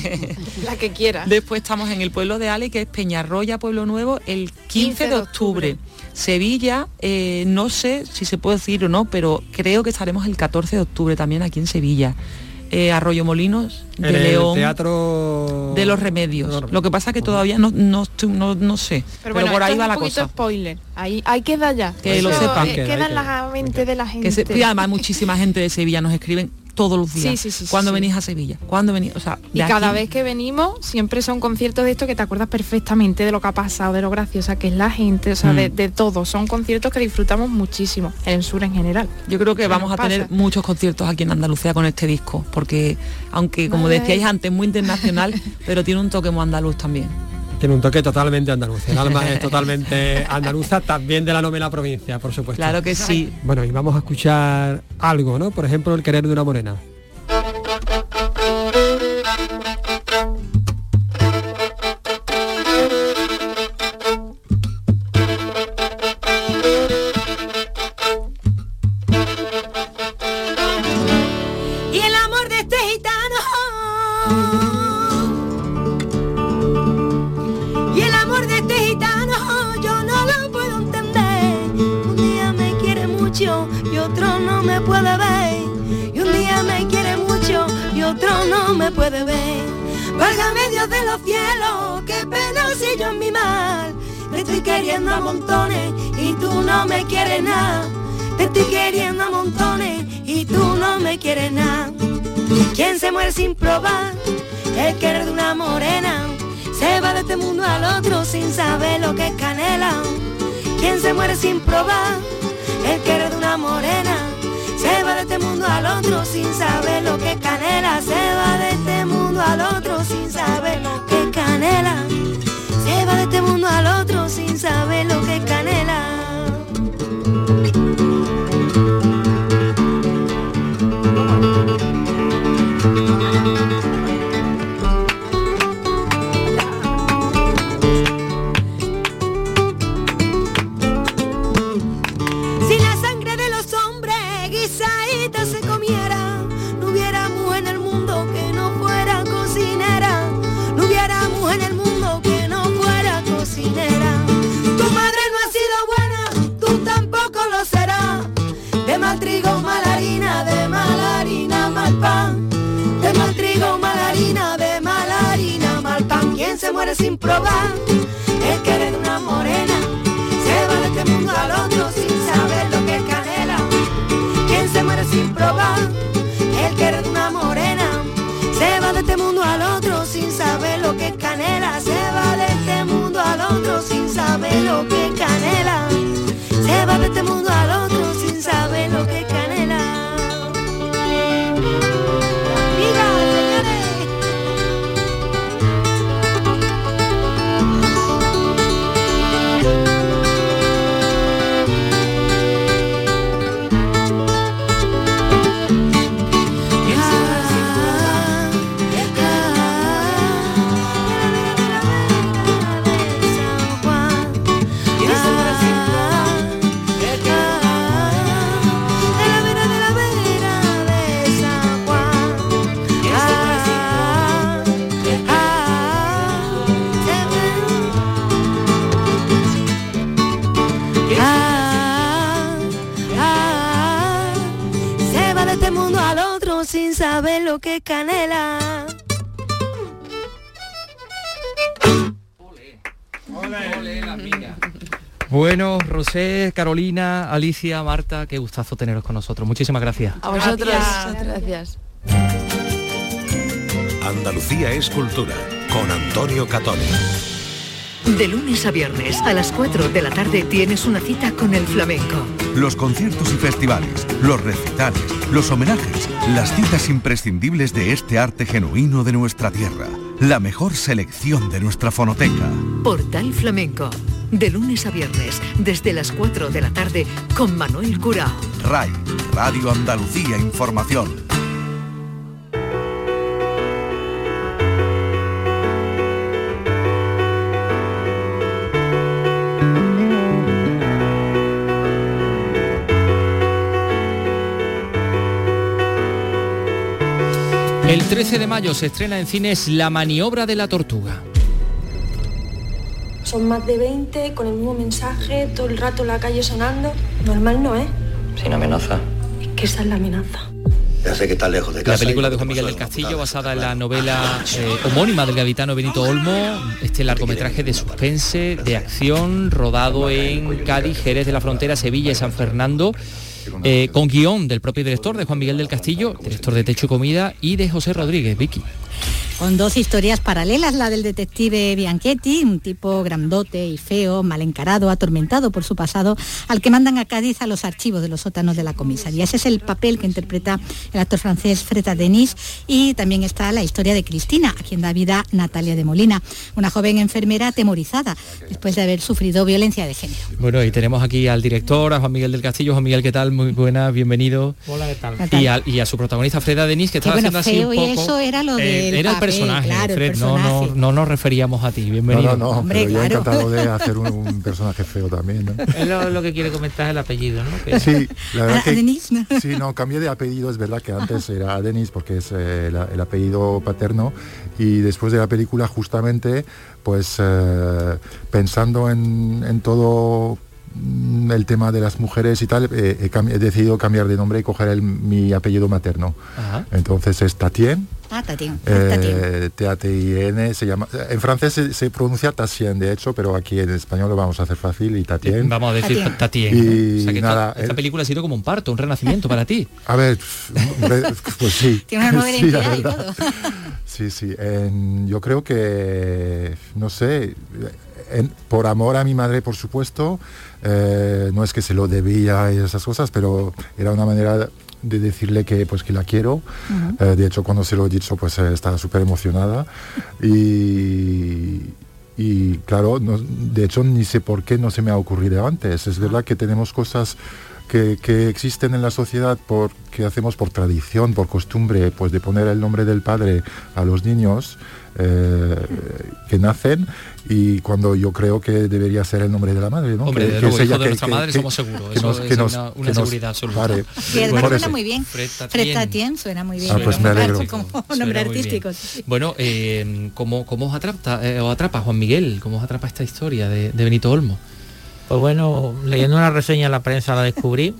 La que quiera. Después estamos en el pueblo de Ale, que es Peñarroya, Pueblo Nuevo, el 15 de octubre. Sevilla, eh, no sé si se puede decir o no, pero creo que estaremos el 14 de octubre también aquí en Sevilla. Eh, Arroyo Molinos, de en el León, teatro de los remedios. Lo que pasa es que todavía no, no, no, no sé, pero, bueno, por ahí va la cosa. spoiler. Ahí, ahí queda ya. Que lo sepan. eh, Queda, queda en la mente de la gente. Que se- y además muchísima gente de Sevilla nos escriben todos los días. Sí, sí, sí, sí, ¿Cuándo sí. venís a Sevilla? ¿Cuándo venís? O sea, Y de cada aquí- vez que venimos siempre son conciertos de esto que te acuerdas perfectamente de lo que ha pasado, de lo graciosa que es la gente, o sea, Mm. de, de todo. Son conciertos que disfrutamos muchísimo, en el sur en general. Yo creo que ¿Qué vamos a tener muchos conciertos aquí en Andalucía con este disco, porque aunque como Vale. decíais antes, muy internacional, pero tiene un toque muy andaluz también. Tiene un toque totalmente andaluz. El alma es totalmente andaluza, también de la novela provincia, por supuesto. Claro que sí. Bueno, y vamos a escuchar algo, ¿no? Por ejemplo, El querer de una morena. No me quieres nada te estoy queriendo a montones y tú no me quieres nada. ¿Quién se muere sin probar el querer de una morena? Se va de este mundo al otro sin saber lo que es canela. ¿Quién se muere sin probar el querer de una morena? Se va de este mundo al otro sin saber lo que es canela. Se va de este mundo al otro sin saber lo que es canela. Se va de este mundo al otro sin saber lo que es canela. sin probar. El querer de una morena se va de este mundo al otro sin saber lo que es canela. Quien se muere sin probar. El querer de una morena se va de este mundo al otro sin saber lo que es canela. Se va de este mundo al otro sin saber lo que canela. Se va de este mundo al otro sin saber lo que canela. Rosé, Carolina, Alicia, Marta, qué gustazo teneros con nosotros. Muchísimas gracias. A vosotros, gracias. Andalucía es cultura con Antonio Catoni. De lunes a viernes a las 4 de la tarde tienes una cita con el flamenco. Los conciertos y festivales, los recitales, los homenajes, las citas imprescindibles de este arte genuino de nuestra tierra, la mejor selección de nuestra fonoteca. Portal Flamenco. De lunes a viernes, desde las 4 de la tarde, con Manuel Curao. RAI, Radio Andalucía Información. El 13 de mayo se estrena en cines La maniobra de la tortuga. Son más de 20 con el mismo mensaje, todo el rato en la calle sonando. Normal no es. Sin amenaza. Es que esa es la amenaza. Ya sé que está lejos de La casa. película y de Juan Miguel del Castillo, basada en la novela eh, homónima del gaditano Benito Olmo, este largometraje de suspense, de acción, rodado en Cádiz, Jerez de la Frontera, Sevilla y San Fernando, eh, con guion del propio director, de Juan Miguel del Castillo, director de Techo y Comida, y de José Rodríguez, Vicky. Con dos historias paralelas, la del detective Bianchetti, un tipo grandote y feo, mal encarado, atormentado por su pasado, al que mandan a Cádiz a los archivos de los sótanos de la comisaría. Ese es el papel que interpreta el actor francés Freta Denis y también está la historia de Cristina, a quien da vida Natalia de Molina, una joven enfermera atemorizada después de haber sufrido violencia de género. Bueno, y tenemos aquí al director, a Juan Miguel del Castillo. Juan Miguel, ¿qué tal? Muy buena, bienvenido. Hola, ¿qué tal? Y, a su protagonista, Freda Denis, que estaba bueno, haciendo así feo un poco... eso era lo Eh, del personaje, claro, no, no, no nos referíamos a ti, bienvenido. No, no, no, Hombre, pero yo claro. encantado de hacer un, un personaje feo también. ¿no? Es lo, lo que quiere comentar el apellido, ¿no? Que- Sí, la verdad ¿A- que... a Denis? Sí, no, cambié de apellido, es verdad que antes era Denis porque es eh, el, el apellido paterno y después de la película justamente, pues eh, pensando en, en todo mm, el tema de las mujeres y tal, eh, he, decidido cambiar de nombre y coger el- mi apellido materno. Ajá. Entonces es Tatien, Ah, Tatien. Tatien. eh, T-A-T-I-N, se llama, en francés se, se pronuncia Tatien, de hecho, pero aquí en español lo vamos a hacer fácil y Tatien. Vamos a decir Tatien. Tatien. Y O sea que esta- nada, esta, el- película ha sido como un parto, un renacimiento para ti. A ver, pues sí. Tiene una nueva Sí, y todo. Sí, sí. en- yo creo que, no sé, en- por amor a mi madre, por supuesto, eh, no es que se lo debía y esas cosas, pero era una manera de decirle que pues que la quiero. Eh, de hecho, cuando se lo he dicho, pues eh, estaba súper emocionada. Y, y claro, no- de hecho ni sé por qué no se me ha ocurrido antes. Es verdad que tenemos cosas que, que existen en la sociedad por, que hacemos por tradición, por costumbre, pues de poner el nombre del padre a los niños eh, que nacen y cuando yo creo que debería ser el nombre de la madre, ¿no? Hombre, Que- que luego, es ella de que- nuestra que- madre que- somos seguros. que Eso nos- es que nos- una, una que nos- seguridad absoluta. vale. Y además suena muy bien. Fred Fred Tatien. Tatien suena muy bien. Ah, pues me alegro. Como nombre bien. artístico. sí. Bueno, eh, ¿cómo, cómo os, atrapa, eh, os atrapa Juan Miguel? ¿Cómo os atrapa esta historia de, de Benito Olmo? Pues bueno, leyendo una reseña en la prensa la descubrí,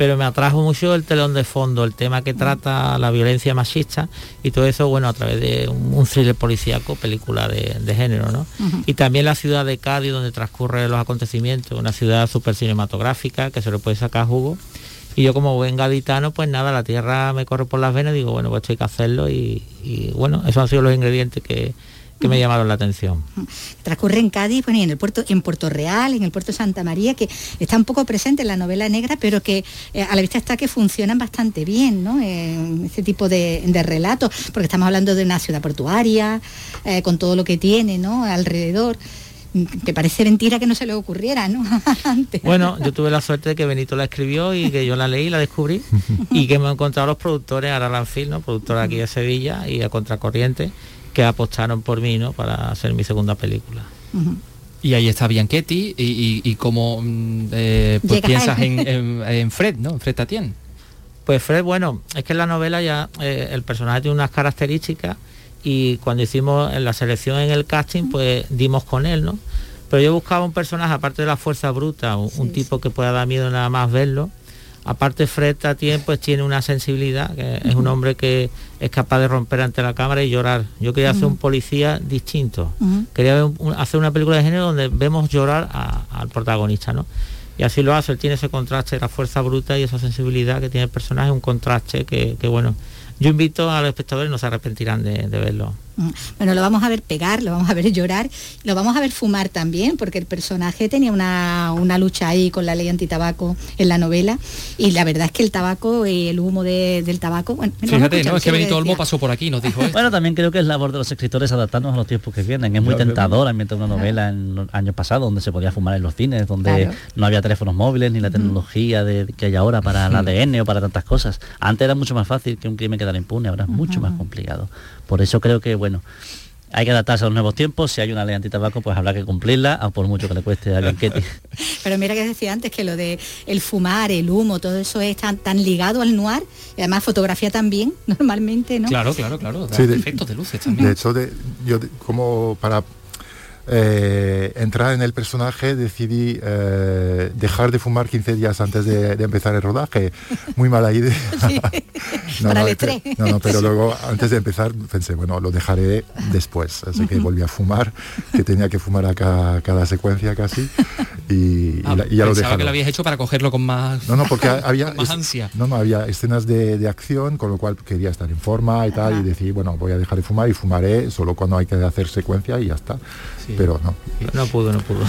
pero me atrajo mucho el telón de fondo, el tema que trata la violencia machista y todo eso, bueno, a través de un, thriller policíaco, película de, de género, ¿no? Y también la ciudad de Cádiz, donde transcurren los acontecimientos, una ciudad súper cinematográfica, que se le puede sacar jugo. Y yo como buen gaditano, pues nada, la tierra me corre por las venas, digo, bueno, pues esto hay que hacerlo y, y, bueno, esos han sido los ingredientes que, que me llamaron la atención. transcurre en Cádiz, bueno, y en el puerto, en Puerto Real, en el puerto Santa María, que está un poco presente en la novela negra, pero que eh, a la vista está que funcionan bastante bien, ¿no? Eh, este tipo de, de relatos, porque estamos hablando de una ciudad portuaria, eh, con todo lo que tiene, ¿no? Alrededor que parece mentira que no se le ocurriera, ¿no? Antes. Bueno, yo tuve la suerte de que Benito la escribió y que yo la leí, la descubrí y que me he encontrado los productores, Aralan Film, ¿no? productora aquí de Sevilla y a Contracorriente, que apostaron por mí, ¿no? Para hacer mi segunda película. Y ahí está Bianchetti y, y, y cómo mm, eh, pues piensas en, en- en Fred, ¿no? En Fred Tatien. Pues Fred, bueno, es que en la novela ya eh, el personaje tiene unas características y cuando hicimos en la selección en el casting, pues dimos con él, ¿no? Pero yo buscaba un personaje, aparte de la fuerza bruta, un, un tipo que pueda dar miedo nada más verlo. Aparte Fred Tatien pues tiene una sensibilidad, que es un hombre que es capaz de romper ante la cámara y llorar. Yo quería hacer un policía distinto. Quería un- hacer una película de género donde vemos llorar a- al protagonista, ¿no? Y así lo hace, él tiene ese contraste la fuerza bruta y esa sensibilidad que tiene el personaje, un contraste que, que, bueno, yo invito a los espectadores, no se arrepentirán de, de verlo. Mm. Bueno, lo vamos a ver pegar, lo vamos a ver llorar, lo vamos a ver fumar también, porque el personaje tenía una, una lucha ahí con la ley antitabaco en la novela, y la verdad es que el tabaco y el humo de- del tabaco, bueno, Fíjate, escuchar ¿no? Es que Benito Olmo pasó por aquí nos dijo esto. Bueno, también creo que es labor de los escritores adaptarnos a los tiempos que vienen. Es muy Claro. tentador ambientar una novela en los años pasados donde se podía fumar en los cines, donde Claro. no había teléfonos móviles ni la tecnología de, que hay ahora para el. ADN o para tantas cosas. Antes era mucho más fácil que un crimen quedara impune, ahora es mucho más complicado. Por eso creo que, bueno, hay que adaptarse a los nuevos tiempos. Si hay una ley antitabaco, pues habrá que cumplirla, a por mucho que le cueste a Bianchetti. Pero mira que decía antes que lo de el fumar, el humo, todo eso es tan, tan ligado al noir, y además fotografía también, normalmente, ¿no? Claro, claro, claro. Sí, de- efectos de luces también. De hecho, de- yo de- como para eh, entrar en el personaje decidí eh, dejar de fumar 15 días antes de, de empezar el rodaje. Muy mala idea. Para el no, no, pero luego antes de empezar pensé, bueno, lo dejaré después. Así que volví a fumar, que tenía que fumar a cada, cada secuencia casi. Y, y Ah, la- y ya lo pensaba dejaron. que lo habías hecho para cogerlo con más No, no, porque había, es- ansia. no, no, había escenas de, de acción, con lo cual quería estar en forma y tal, y decir, bueno, voy a dejar de fumar y fumaré solo cuando hay que hacer secuencia y ya está. Pero no. No pudo, no pudo.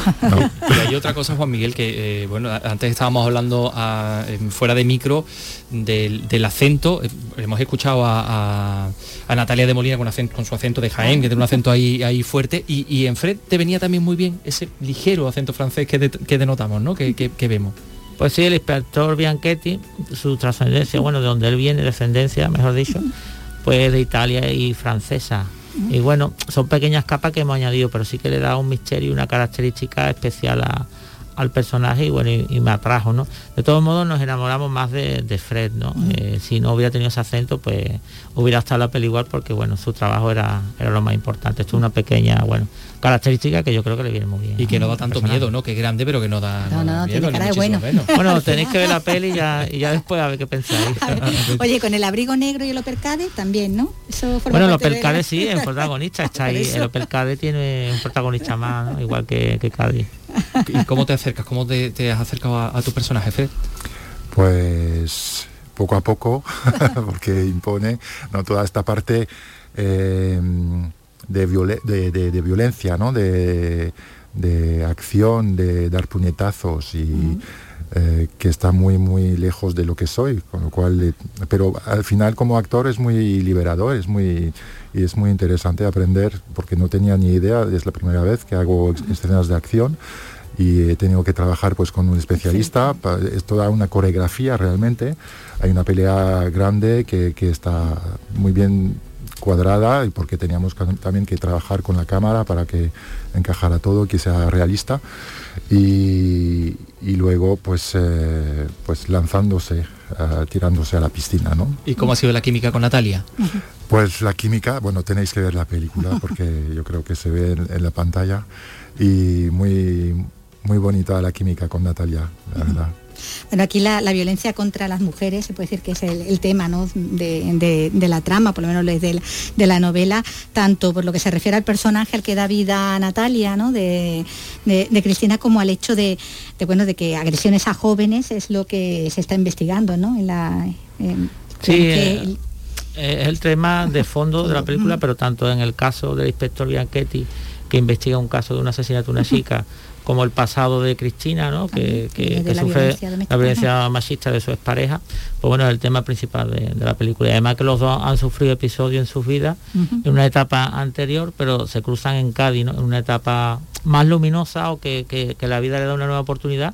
Y hay otra cosa, Juan Miguel, que eh, bueno, antes estábamos hablando a- fuera de micro del, del acento. Eh, Hemos escuchado a, a- a Natalia de Molina con, acento- con su acento de Jaén, que tiene un acento ahí, ahí fuerte. Y, y en Fred te venía también muy bien ese ligero acento francés que, de- que denotamos, ¿no? Que, que- que vemos. Pues sí, el inspector Bianchetti, su trascendencia, bueno, de donde él viene, descendencia, mejor dicho, pues de Italia y francesa. Y bueno, son pequeñas capas que hemos añadido, pero sí que le da un misterio y una característica especial a- al personaje y bueno, y, y me atrajo, ¿no? De todos modos nos enamoramos más de, de Fred, ¿no? Eh, si no hubiera tenido ese acento, pues hubiera estado la peli igual porque bueno, su trabajo era, era lo más importante. Esto es una pequeña, bueno, característica que yo creo que le viene muy bien. Y que no da tanto personaje. miedo, ¿no? Que es grande, pero que no da, No, no, da no, miedo, tiene ni cara de bueno. menos. Bueno, tenéis que ver la peli y ya, y ya después a ver qué pensáis. Oye, con el abrigo negro y el uppercade también, ¿no? Eso forma Bueno, el parte de sí, es protagonista, está ahí. El Opel Cade tiene un protagonista más, ¿no? igual que, que Cádiz. ¿Y cómo te acercas? ¿Cómo te, te has acercado a, a tu personaje, Fred? Pues poco a poco, porque impone ¿no? toda esta parte eh, de, viole- de, de- de violencia, ¿no? de, de acción, de dar puñetazos y eh, que está muy muy lejos de lo que soy, con lo cual, eh, pero al final como actor es muy liberador, es muy y es muy interesante aprender porque no tenía ni idea, es la primera vez que hago escenas de acción y he tenido que trabajar pues con un especialista, es toda una coreografía realmente, hay una pelea grande que, que está muy bien cuadrada y porque teníamos también que trabajar con la cámara para que encajara todo, que sea realista y, y luego pues, eh, pues lanzándose, ah, tirándose a la piscina, ¿no? ¿Y cómo ha sido la química con Natalia? Pues la química, bueno, tenéis que ver la película porque yo creo que se ve en, en la pantalla y muy, muy bonita la química con Natalia, la verdad. Bueno, aquí la, la violencia contra las mujeres se puede decir que es el, el tema ¿no? de, de- de la trama, por lo menos de la, de la novela, tanto por lo que se refiere al personaje al que da vida a Natalia, ¿no? de, de- Cristina, como al hecho de, bueno, de que agresiones a jóvenes es lo que se está investigando ¿no? en la, en- Sí, que eh, el- es el tema de fondo de la película, pero tanto en el caso del inspector Bianchetti, que investiga un caso de un asesinato de una chica, como el pasado de Cristina, ¿no? que, que- de que la sufre violencia la violencia machista de su expareja, pues bueno, es el tema principal de, de la película. Y además que los dos han sufrido episodios en sus vidas, Ujú. en una etapa anterior, pero se cruzan en Cádiz, ¿no? en una etapa más luminosa o que, que- que la vida le da una nueva oportunidad.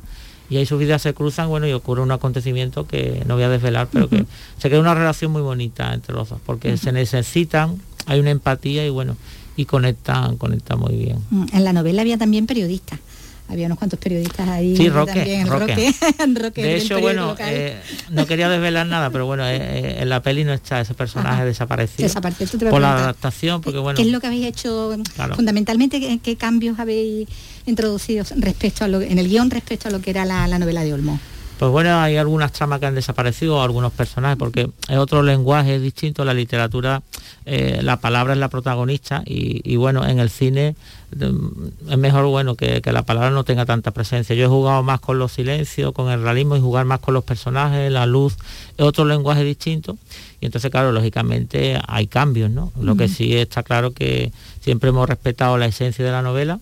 Y ahí sus vidas se cruzan, bueno, y ocurre un acontecimiento que no voy a desvelar, pero que se crea una relación muy bonita entre los dos, porque se necesitan, hay una empatía y bueno, y conectan, conectan muy bien. Mm, En la novela había también periodistas. Había unos cuantos periodistas ahí. Sí, Roque, también, Roque. Roque, De hecho, bueno, eh, no quería desvelar nada, pero bueno, eh, eh, en la peli no está ese personaje desaparecido. Desaparecido, a por la adaptación, porque bueno, ¿Qué es lo que habéis hecho Claro. fundamentalmente? ¿qué, qué cambios habéis introducido respecto a lo, en el guion respecto a lo que era la, la novela de Olmo? Pues bueno, hay algunas tramas que han desaparecido, algunos personajes, porque es otro lenguaje es distinto, la literatura, eh, la palabra es la protagonista y, y bueno, en el cine mm, es mejor bueno que, que la palabra no tenga tanta presencia. Yo he jugado más con los silencios, con el realismo y jugar más con los personajes, la luz, es otro lenguaje distinto. Y entonces, claro, lógicamente hay cambios, ¿no? Lo que sí está claro que siempre hemos respetado la esencia de la novela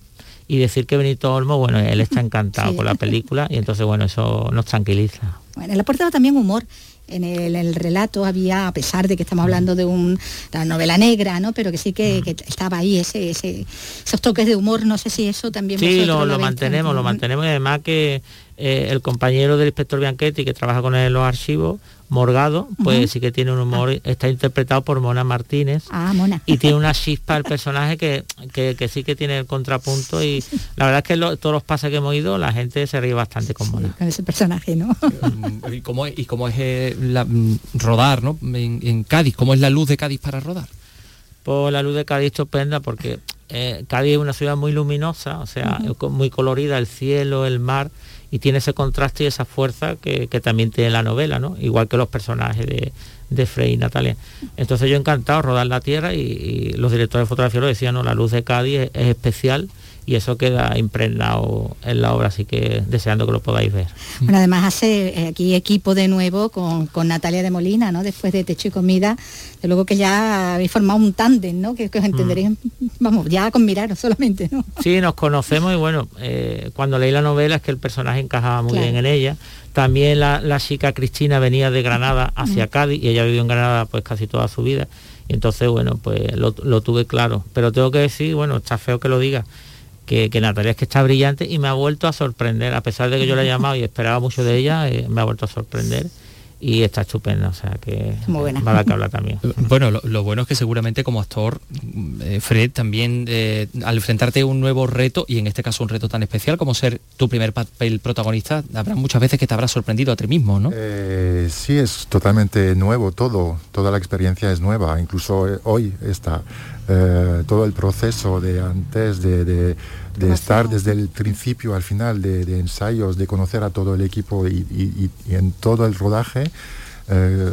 y decir que Benito Olmo, bueno, él está encantado Sí. con la película y entonces, bueno, eso nos tranquiliza. Bueno, él aportaba también humor. En el, relato había, a pesar de que estamos hablando de un- de una novela negra, ¿no? Pero que sí que, que estaba ahí ese, ese- esos toques de humor, no sé si eso también Sí, lo, lo mantenemos, lo mantenemos y además que eh, el compañero del inspector Bianchetti que trabaja con él en los archivos, Morgado, pues sí que tiene un humor, está interpretado por Mona Martínez Ah, mona. y tiene una chispa el personaje que, que, que sí que tiene el contrapunto y la verdad es que lo- todos los pases que hemos ido la gente se ríe bastante con Mona. Con ese personaje, ¿no? Mm, ¿Y cómo es, y cómo es eh, la- mm, rodar ¿no? en, en Cádiz? ¿Cómo es la luz de Cádiz para rodar? Pues la luz de Cádiz es estupenda porque eh, Cádiz es una ciudad muy luminosa, o sea, muy colorida, el cielo, el mar, y tiene ese contraste y esa fuerza que, que también tiene la novela, ¿no? Igual que los personajes de, de Frey y Natalia. Entonces yo encantado rodar la tierra y, los directores de fotografía lo decían, ¿no? La luz de Cádiz es especial y eso queda impregnado en la obra, así que deseando que lo podáis ver. Bueno, además hace eh, aquí equipo de nuevo con, con Natalia de Molina, ¿no? Después de Techo y Comida, de luego que ya habéis formado un tándem, ¿no? Que, que os entenderéis, vamos, ya con miraros solamente, ¿no? Sí, nos conocemos y bueno, eh, cuando leí la novela es que el personaje encajaba muy Claro. bien en ella. También la, la chica Cristina venía de Granada hacia Ujú. Cádiz y ella vivió en Granada pues casi toda su vida. Y entonces, bueno, pues lo, lo tuve claro. Pero tengo que decir, bueno, está feo que lo diga, que, que Natalia es que está brillante y me ha vuelto a sorprender. A pesar de que yo la he llamado y esperaba mucho de ella, eh, me ha vuelto a sorprender y está estupenda. O sea que Muy buena. va a dar que hablar también. Bueno, lo, lo bueno es que seguramente como actor, mm, eh, Fred, también eh, al enfrentarte a un nuevo reto, y en este caso un reto tan especial como ser tu primer papel protagonista, habrá muchas veces que te habrás sorprendido a ti mismo, ¿no? Eh, sí, es totalmente nuevo todo, toda la experiencia es nueva, incluso eh, hoy está eh, todo el proceso de antes de, de- de estar desde el principio al final de, de ensayos, de conocer a todo el equipo y, y- y- y en todo el rodaje. eh,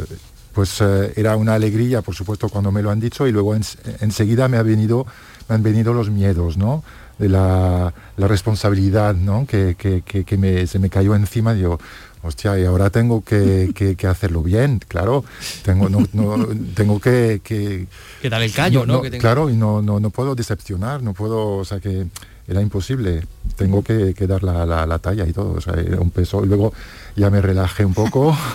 pues eh, era una alegría, por supuesto, cuando me lo han dicho y luego ens- enseguida me, ha venido, me han venido los miedos, ¿no? De la, la responsabilidad, ¿no? Que, que- que- que me- se me cayó encima, digo, hostia, y ahora tengo que, que- que hacerlo bien, claro. Tengo, no, no- tengo que, que... Que darle el callo, ¿no? Que Claro, y no, no, no puedo decepcionar, no puedo, o sea que era imposible. Tengo que, que dar la, la- la talla y todo, o sea, era un peso. Y luego ya me relajé un poco.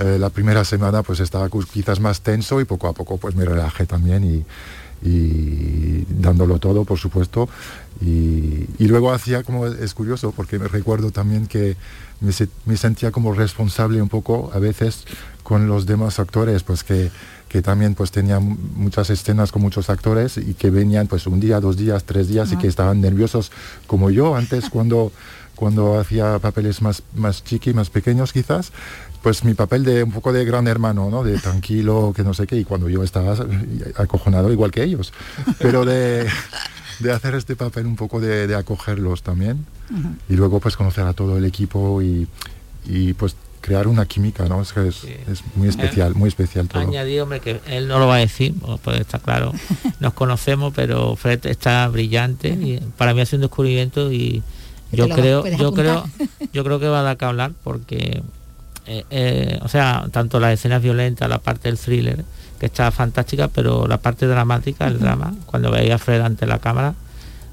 Eh, la primera semana pues estaba quizás más tenso y poco a poco pues me relajé también y, y dándolo todo, por supuesto. Y, y luego hacía como, es curioso, porque me recuerdo también que me, se- me sentía como responsable un poco a veces con los demás actores, pues que, que también pues tenían muchas escenas con muchos actores y que venían pues un día, dos días, tres días y que estaban nerviosos como yo antes cuando, cuando hacía papeles más, más chiqui, más pequeños quizás, pues mi papel de un poco de gran hermano, ¿no? De tranquilo, que no sé qué, y cuando yo estaba acojonado igual que ellos, pero de, de hacer este papel un poco de, de acogerlos también. Y luego pues conocer a todo el equipo y, y, pues crear una química, ¿no? Es que es, es muy especial, muy especial todo. Añadí, hombre, que él no lo va a decir, pues está claro, nos conocemos, pero Fred está brillante y para mí ha sido un descubrimiento y yo creo, yo creo, yo creo que va a dar que hablar porque eh, eh, o sea, tanto las escenas violentas, la parte del thriller, que está fantástica, pero la parte dramática, el drama, cuando veía a Fred ante la cámara,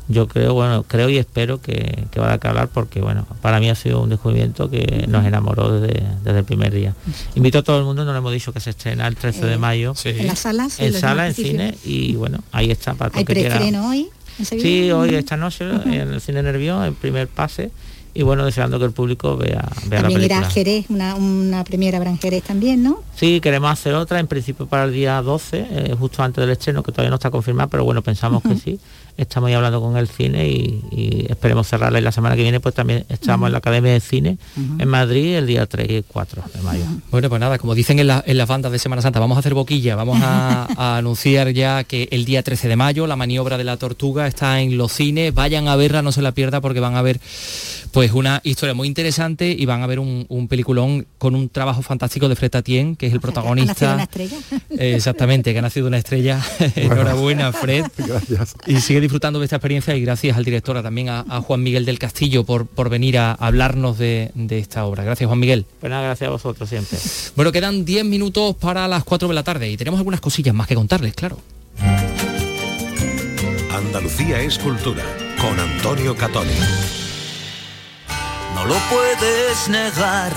yo creo, bueno, creo y espero que, que va a dar que hablar porque, bueno, para mí ha sido un descubrimiento que nos enamoró desde, desde el primer día. Invito a todo el mundo, no le hemos dicho que se estrena el 13 de Eh, mayo. en las salas, en sala, en cine, y bueno, ahí está, para Hay el que quiera. preestreno hoy. en. Sí, hoy esta noche en el cine Nervión, el primer pase, y bueno, deseando que el público vea, vea la irá película. a Jerez, una, una premiera habrá en Jerez también, ¿no? Sí, queremos hacer otra, en principio para el día 12, eh, justo antes del estreno, que todavía no está confirmada, pero bueno, pensamos que sí. Estamos ahí hablando con el cine y, y esperemos cerrarla. Y la semana que viene pues también estamos en la Academia de Cine en Madrid el día 3 y 4 de mayo. Bueno, pues nada, como dicen en, la- en las bandas de Semana Santa, vamos a hacer boquilla, vamos a, a anunciar ya que el día 13 de mayo la maniobra de la tortuga está en los cines, vayan a verla, no se la pierda porque van a ver pues una historia muy interesante y van a ver un, un peliculón con un trabajo fantástico de Fred Tatien, que es el Ha nacido protagonista. una estrella. Eh, Exactamente, que ha nacido una estrella. Enhorabuena, Fred. Gracias. Y sigue disfrutando de esta experiencia y gracias al director, también a, a Juan Miguel del Castillo por, por venir a hablarnos de, de esta obra. Gracias, Juan Miguel. Pues nada, gracias a vosotros siempre. Bueno, quedan 10 minutos para las 4 de la tarde y tenemos algunas cosillas más que contarles, claro. Andalucía es cultura con Antonio Catoni. No lo puedes negar.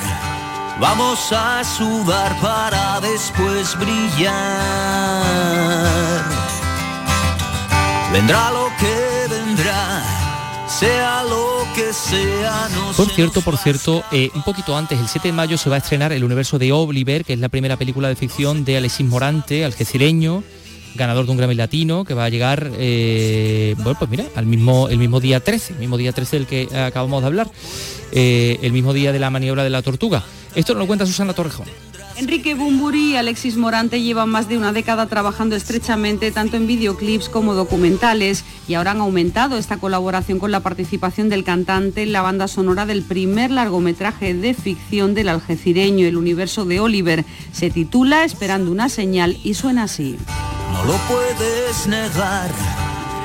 Vamos a sudar para después brillar. Vendrá lo que vendrá, sea lo que sea, no Por cierto, por cierto, eh, un poquito antes, el 7 de mayo se va a estrenar El universo de Oliver, que es la primera película de ficción de Alexis Morante, algecireño, ganador de un Grammy Latino, que va a llegar, eh, bueno, pues mira, al mismo, el mismo día 13, el mismo día 13 del que acabamos de hablar, eh, el mismo día de la maniobra de la tortuga. Esto nos lo cuenta Susana Torrejón. Enrique Bumburi y Alexis Morante llevan más de una década trabajando estrechamente tanto en videoclips como documentales y ahora han aumentado esta colaboración con la participación del cantante en la banda sonora del primer largometraje de ficción del algecireño, El universo de Oliver. Se titula Esperando una señal y suena así. No lo puedes negar.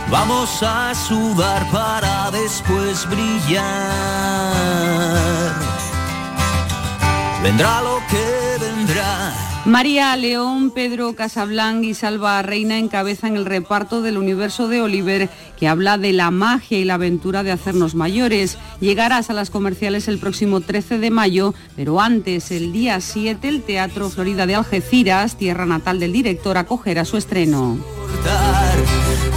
Vamos a sudar para después brillar. Vendrá lo que María León, Pedro Casablanc y Salva Reina encabezan el reparto del universo de Oliver que habla de la magia y la aventura de hacernos mayores. Llegará a salas comerciales el próximo 13 de mayo, pero antes, el día 7, el Teatro Florida de Algeciras, tierra natal del director, acogerá su estreno.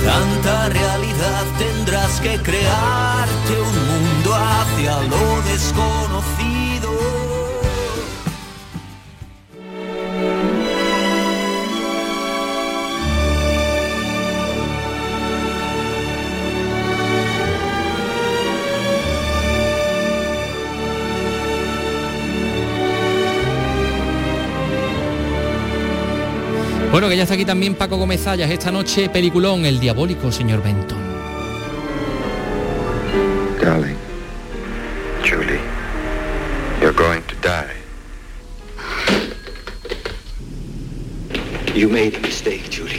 Tanta realidad tendrás que crearte un mundo hacia lo desconocido. Bueno, que ya está aquí también Paco Gómez esta noche peliculón El diabólico señor Benton. Darling, Julie, you're going to die. You made a mistake, Julie.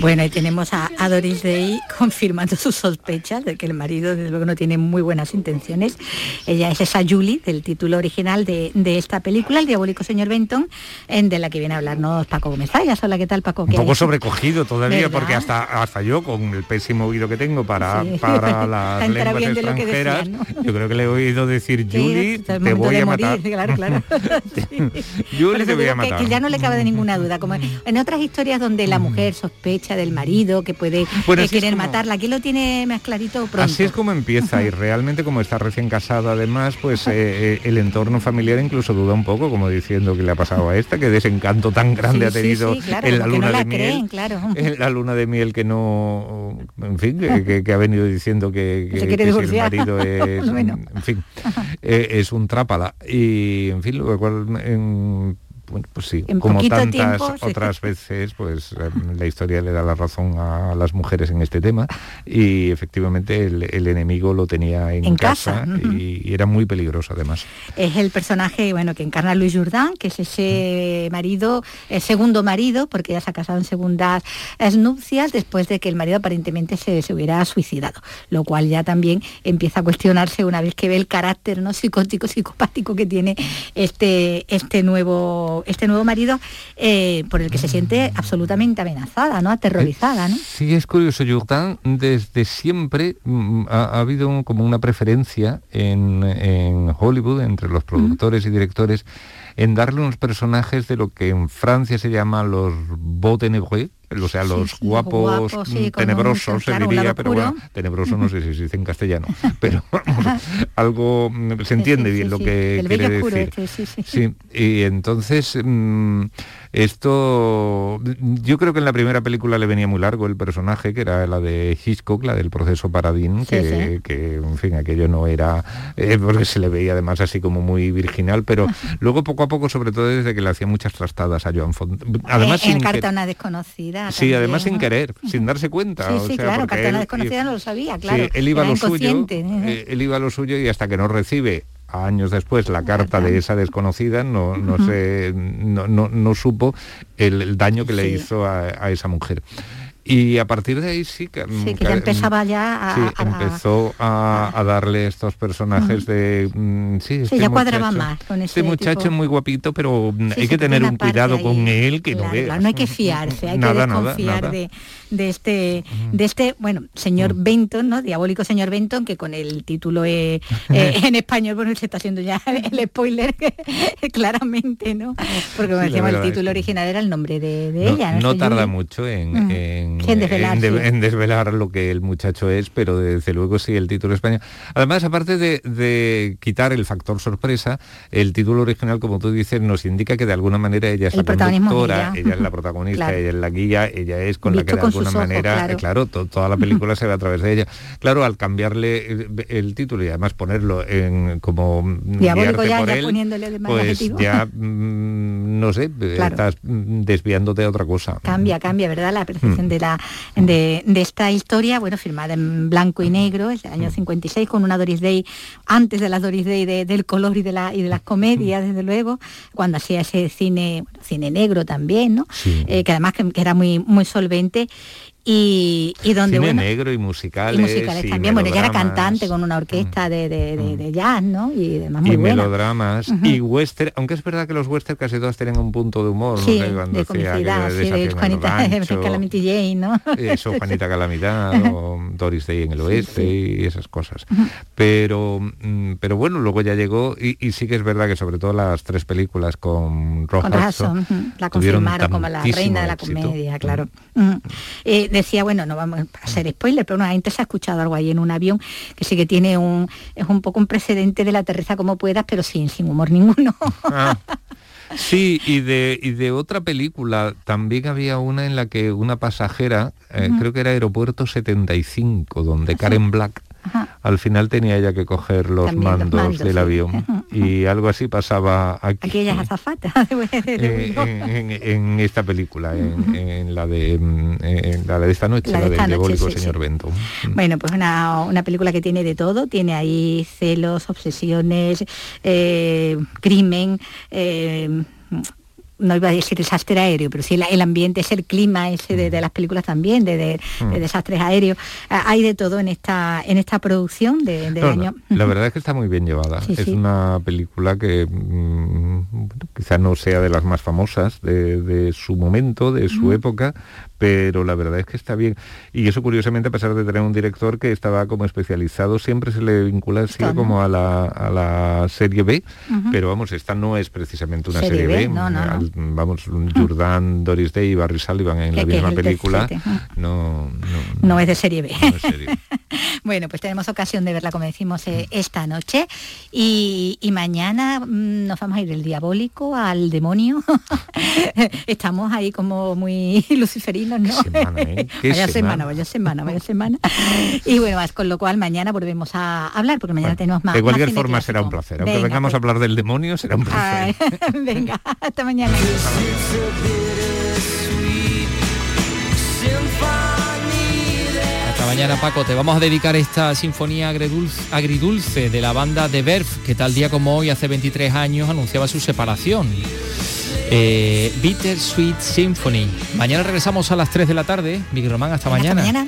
Bueno, ahí tenemos a, a Doris Day confirmando sus sospechas de que el marido desde luego no tiene muy buenas intenciones. Ella es esa Julie del título original de, de esta película, El diabólico señor Benton, en, de la que viene a hablarnos Paco Gómez Zayas. Hola, ¿qué tal Paco? Un ¿Qué poco hay? sobrecogido todavía, ¿Verdad? porque hasta, hasta yo, con el pésimo oído que tengo para, Sí. para las lenguas extranjeras, yo creo que le he oído decir, Julie, te voy a morir, matar. Claro, claro. Julie, te voy a que- matar. Que, ya no le cabe de ninguna duda. Como en otras historias donde la mujer sospecha del marido, que puede Bueno, eh, querer como- matarla, aquí lo tiene más clarito pronto. Así es como empieza y realmente como está recién casado además, pues eh, eh, el entorno familiar incluso duda un poco, como diciendo que le ha pasado a esta, que desencanto tan grande Sí, ha tenido sí, claro, en la luna no la de miel. creen, claro. En la luna de miel que no, en fin, que, que- que ha venido diciendo que, si el marido es, Bueno. en fin, eh, es un trápala. Y en fin, lo cual en- bueno, pues sí, En como tantas tiempo, sí. otras veces, pues em, la historia le da la razón a las mujeres en este tema y efectivamente el, el enemigo lo tenía en, En casa, y, y era muy peligroso además. Es el personaje bueno, que encarna Luis Jourdan, que es ese marido, el segundo marido, porque ya se ha casado en segundas nupcias después de que el marido aparentemente se, se hubiera suicidado, lo cual ya también empieza a cuestionarse una vez que ve el carácter no psicótico, psicopático que tiene este, este, nuevo, este nuevo marido, eh, por el que se siente absolutamente amenazada, ¿no? aterrorizada. ¿no? Sí, es curioso, Jourdan desde siempre mm, ha, ha habido un- como una preferencia en, en Hollywood entre los productores y directores en darle unos personajes de lo que en Francia se llama los beaux o sea, los guapos, guapos, mm, sí, con un- tenebrosos, se diría, pero oscuro. bueno, tenebroso no sé si se dice en castellano, pero vamos, algo mm, se entiende sí, bien lo que quiere decir. este, sí, sí. Sí, y entonces mm, esto, yo creo que en la primera película le venía muy largo el personaje, que era la de Hitchcock, la del proceso Paradín, Sí, que, sí. que, en fin, aquello no era, eh, porque se le veía además así como muy virginal, pero luego poco a poco, sobre todo desde que le hacía muchas trastadas a Joan Font. Además, Eh, en sin carta que- a una desconocida. Sí, también, además sin querer, sin darse cuenta. Sí, o sí, sea, claro, porque carta a una él- desconocida no lo sabía, Sí, claro. él iba a lo suyo, eh, él iba a lo suyo y hasta que no recibe años después la carta de esa desconocida no, no se no, no- no supo el, el daño que le hizo a, a esa mujer. Y a partir de ahí sí que, Sí, que ya empezaba ya a... sí, a- a- empezó a, a darle estos personajes de mm, sí, este ya cuadraba más con este ese muchacho tipo. es muy guapito pero mm, Sí, hay que tener un cuidado ahí, con él que no Claro, veas claro, no hay que fiarse, hay Nada, que nada, desconfiar nada. de, de este, de este, bueno, señor Benton, ¿no? Diabólico señor Benton, que con el título eh, eh, en español, bueno, se está haciendo ya el spoiler claramente, ¿no? Porque como decíamos, el título original era el nombre de, de no, ella. no tarda mucho en, Sí, en desvelar, en de- sí. en desvelar lo que el muchacho es, pero desde luego sí el título español. Además, aparte de, de quitar el factor sorpresa, el título original, como tú dices, nos indica que de alguna manera ella es El la conductora, ella. es la protagonista, Claro. ella es la guía, ella es con la que de alguna ojos, manera, claro. eh, claro, to- toda la película se ve a través de ella. Claro, al cambiarle el, el título y además ponerlo en como mm, Diabólico ya, por ya él, poniéndole además pues adjetivo. ya mm, no sé, Claro. estás mm, desviándote a otra cosa. Cambia, cambia, ¿verdad? La percepción Mm. de, la, de, de esta historia, bueno, firmada en blanco y negro, es del año 56, con una Doris Day, antes de la Doris Day de- del color y de, la, y de las comedias, desde luego, cuando hacía ese cine, bueno, cine negro también, ¿no? Eh, que además que, que era muy, muy solvente. Y, y donde, Cine bueno, negro y musicales. y musicales y también. Bueno, ella era cantante con una orquesta de, de- de- de jazz, ¿no? Y demás muy y buena. melodramas y western, aunque es verdad que los western casi todos tienen un punto de humor, Sí, no sé, cuando de comicidad, sí, de Juanita Rancho, Calamity Jane, ¿no? eso, Juanita Calamidad o Doris Day en el oeste y esas cosas. Pero mm, pero bueno, luego ya llegó y, y sí que es verdad que sobre todo las tres películas con ujú, la confirmaron como la reina de la éxito. comedia, claro. Eh, decía, bueno, no vamos a hacer spoiler, pero una gente se ha escuchado algo ahí en un avión que sí que tiene un, es un poco un precedente de la aterriza como puedas, pero sin, sin humor ninguno. Ah. Sí, y de, y de otra película también había una en la que una pasajera, eh, creo que era Aeropuerto 75, donde Karen Black al final tenía ella que coger los mandos, del sí. avión. Y algo así pasaba aquí. Aquellas azafatas eh, en, en- en esta película, en, en la de mm, en la de esta noche, La la, de del diabólico sí, señor sí. Benton. Bueno, pues una, una película que tiene de todo, tiene ahí celos, obsesiones, eh, crimen, eh, no iba a decir desastre aéreo, pero sí el, el ambiente, es el clima ese de, de las películas también, de, de- Mm. de desastres aéreos. Hay de todo en esta, en esta producción de, No, año. no, la verdad es que está muy bien llevada. Sí, es sí. una película que mm, bueno, quizá no sea de las más famosas de, su momento, de su época, pero la verdad es que está bien. Y eso curiosamente, a pesar de tener un director que estaba como especializado, siempre se le vincula así como a la, a la serie B, pero vamos, esta no es precisamente una Serie serie, B, B. no, no, no. Al- Vamos, Jordan, Doris Day y Barry Sullivan en la misma película. ujú. No, no, No es de serie B. no es serie B. bueno, pues tenemos ocasión de verla, como decimos, eh, esta noche. Y, y mañana mm, nos vamos a ir del diabólico al demonio. Estamos ahí como muy luciferinos, ¿no? semana, ¿eh? Qué vaya semana, semana. vaya semana, vaya semana. Y bueno, más con lo cual mañana volvemos a hablar, porque mañana tenemos más. de cualquier más forma será un placer. Aunque Venga, vengamos a hablar del demonio, será un placer. Ay, venga, hasta mañana. Hasta mañana, Paco. Te vamos a dedicar esta sinfonía agridulce, agridulce de la banda de Verf, que tal día como hoy, hace 23 años, anunciaba su separación. Eh, Bitter Sweet Symphony. Mañana regresamos a las 3 de la tarde. Miguel Román, hasta Hasta mañana. mañana.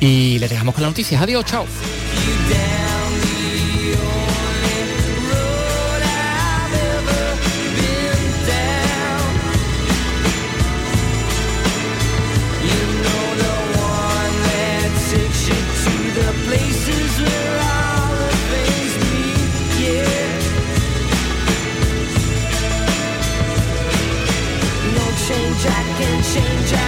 Y les dejamos con las noticias. Adiós, chao. Change,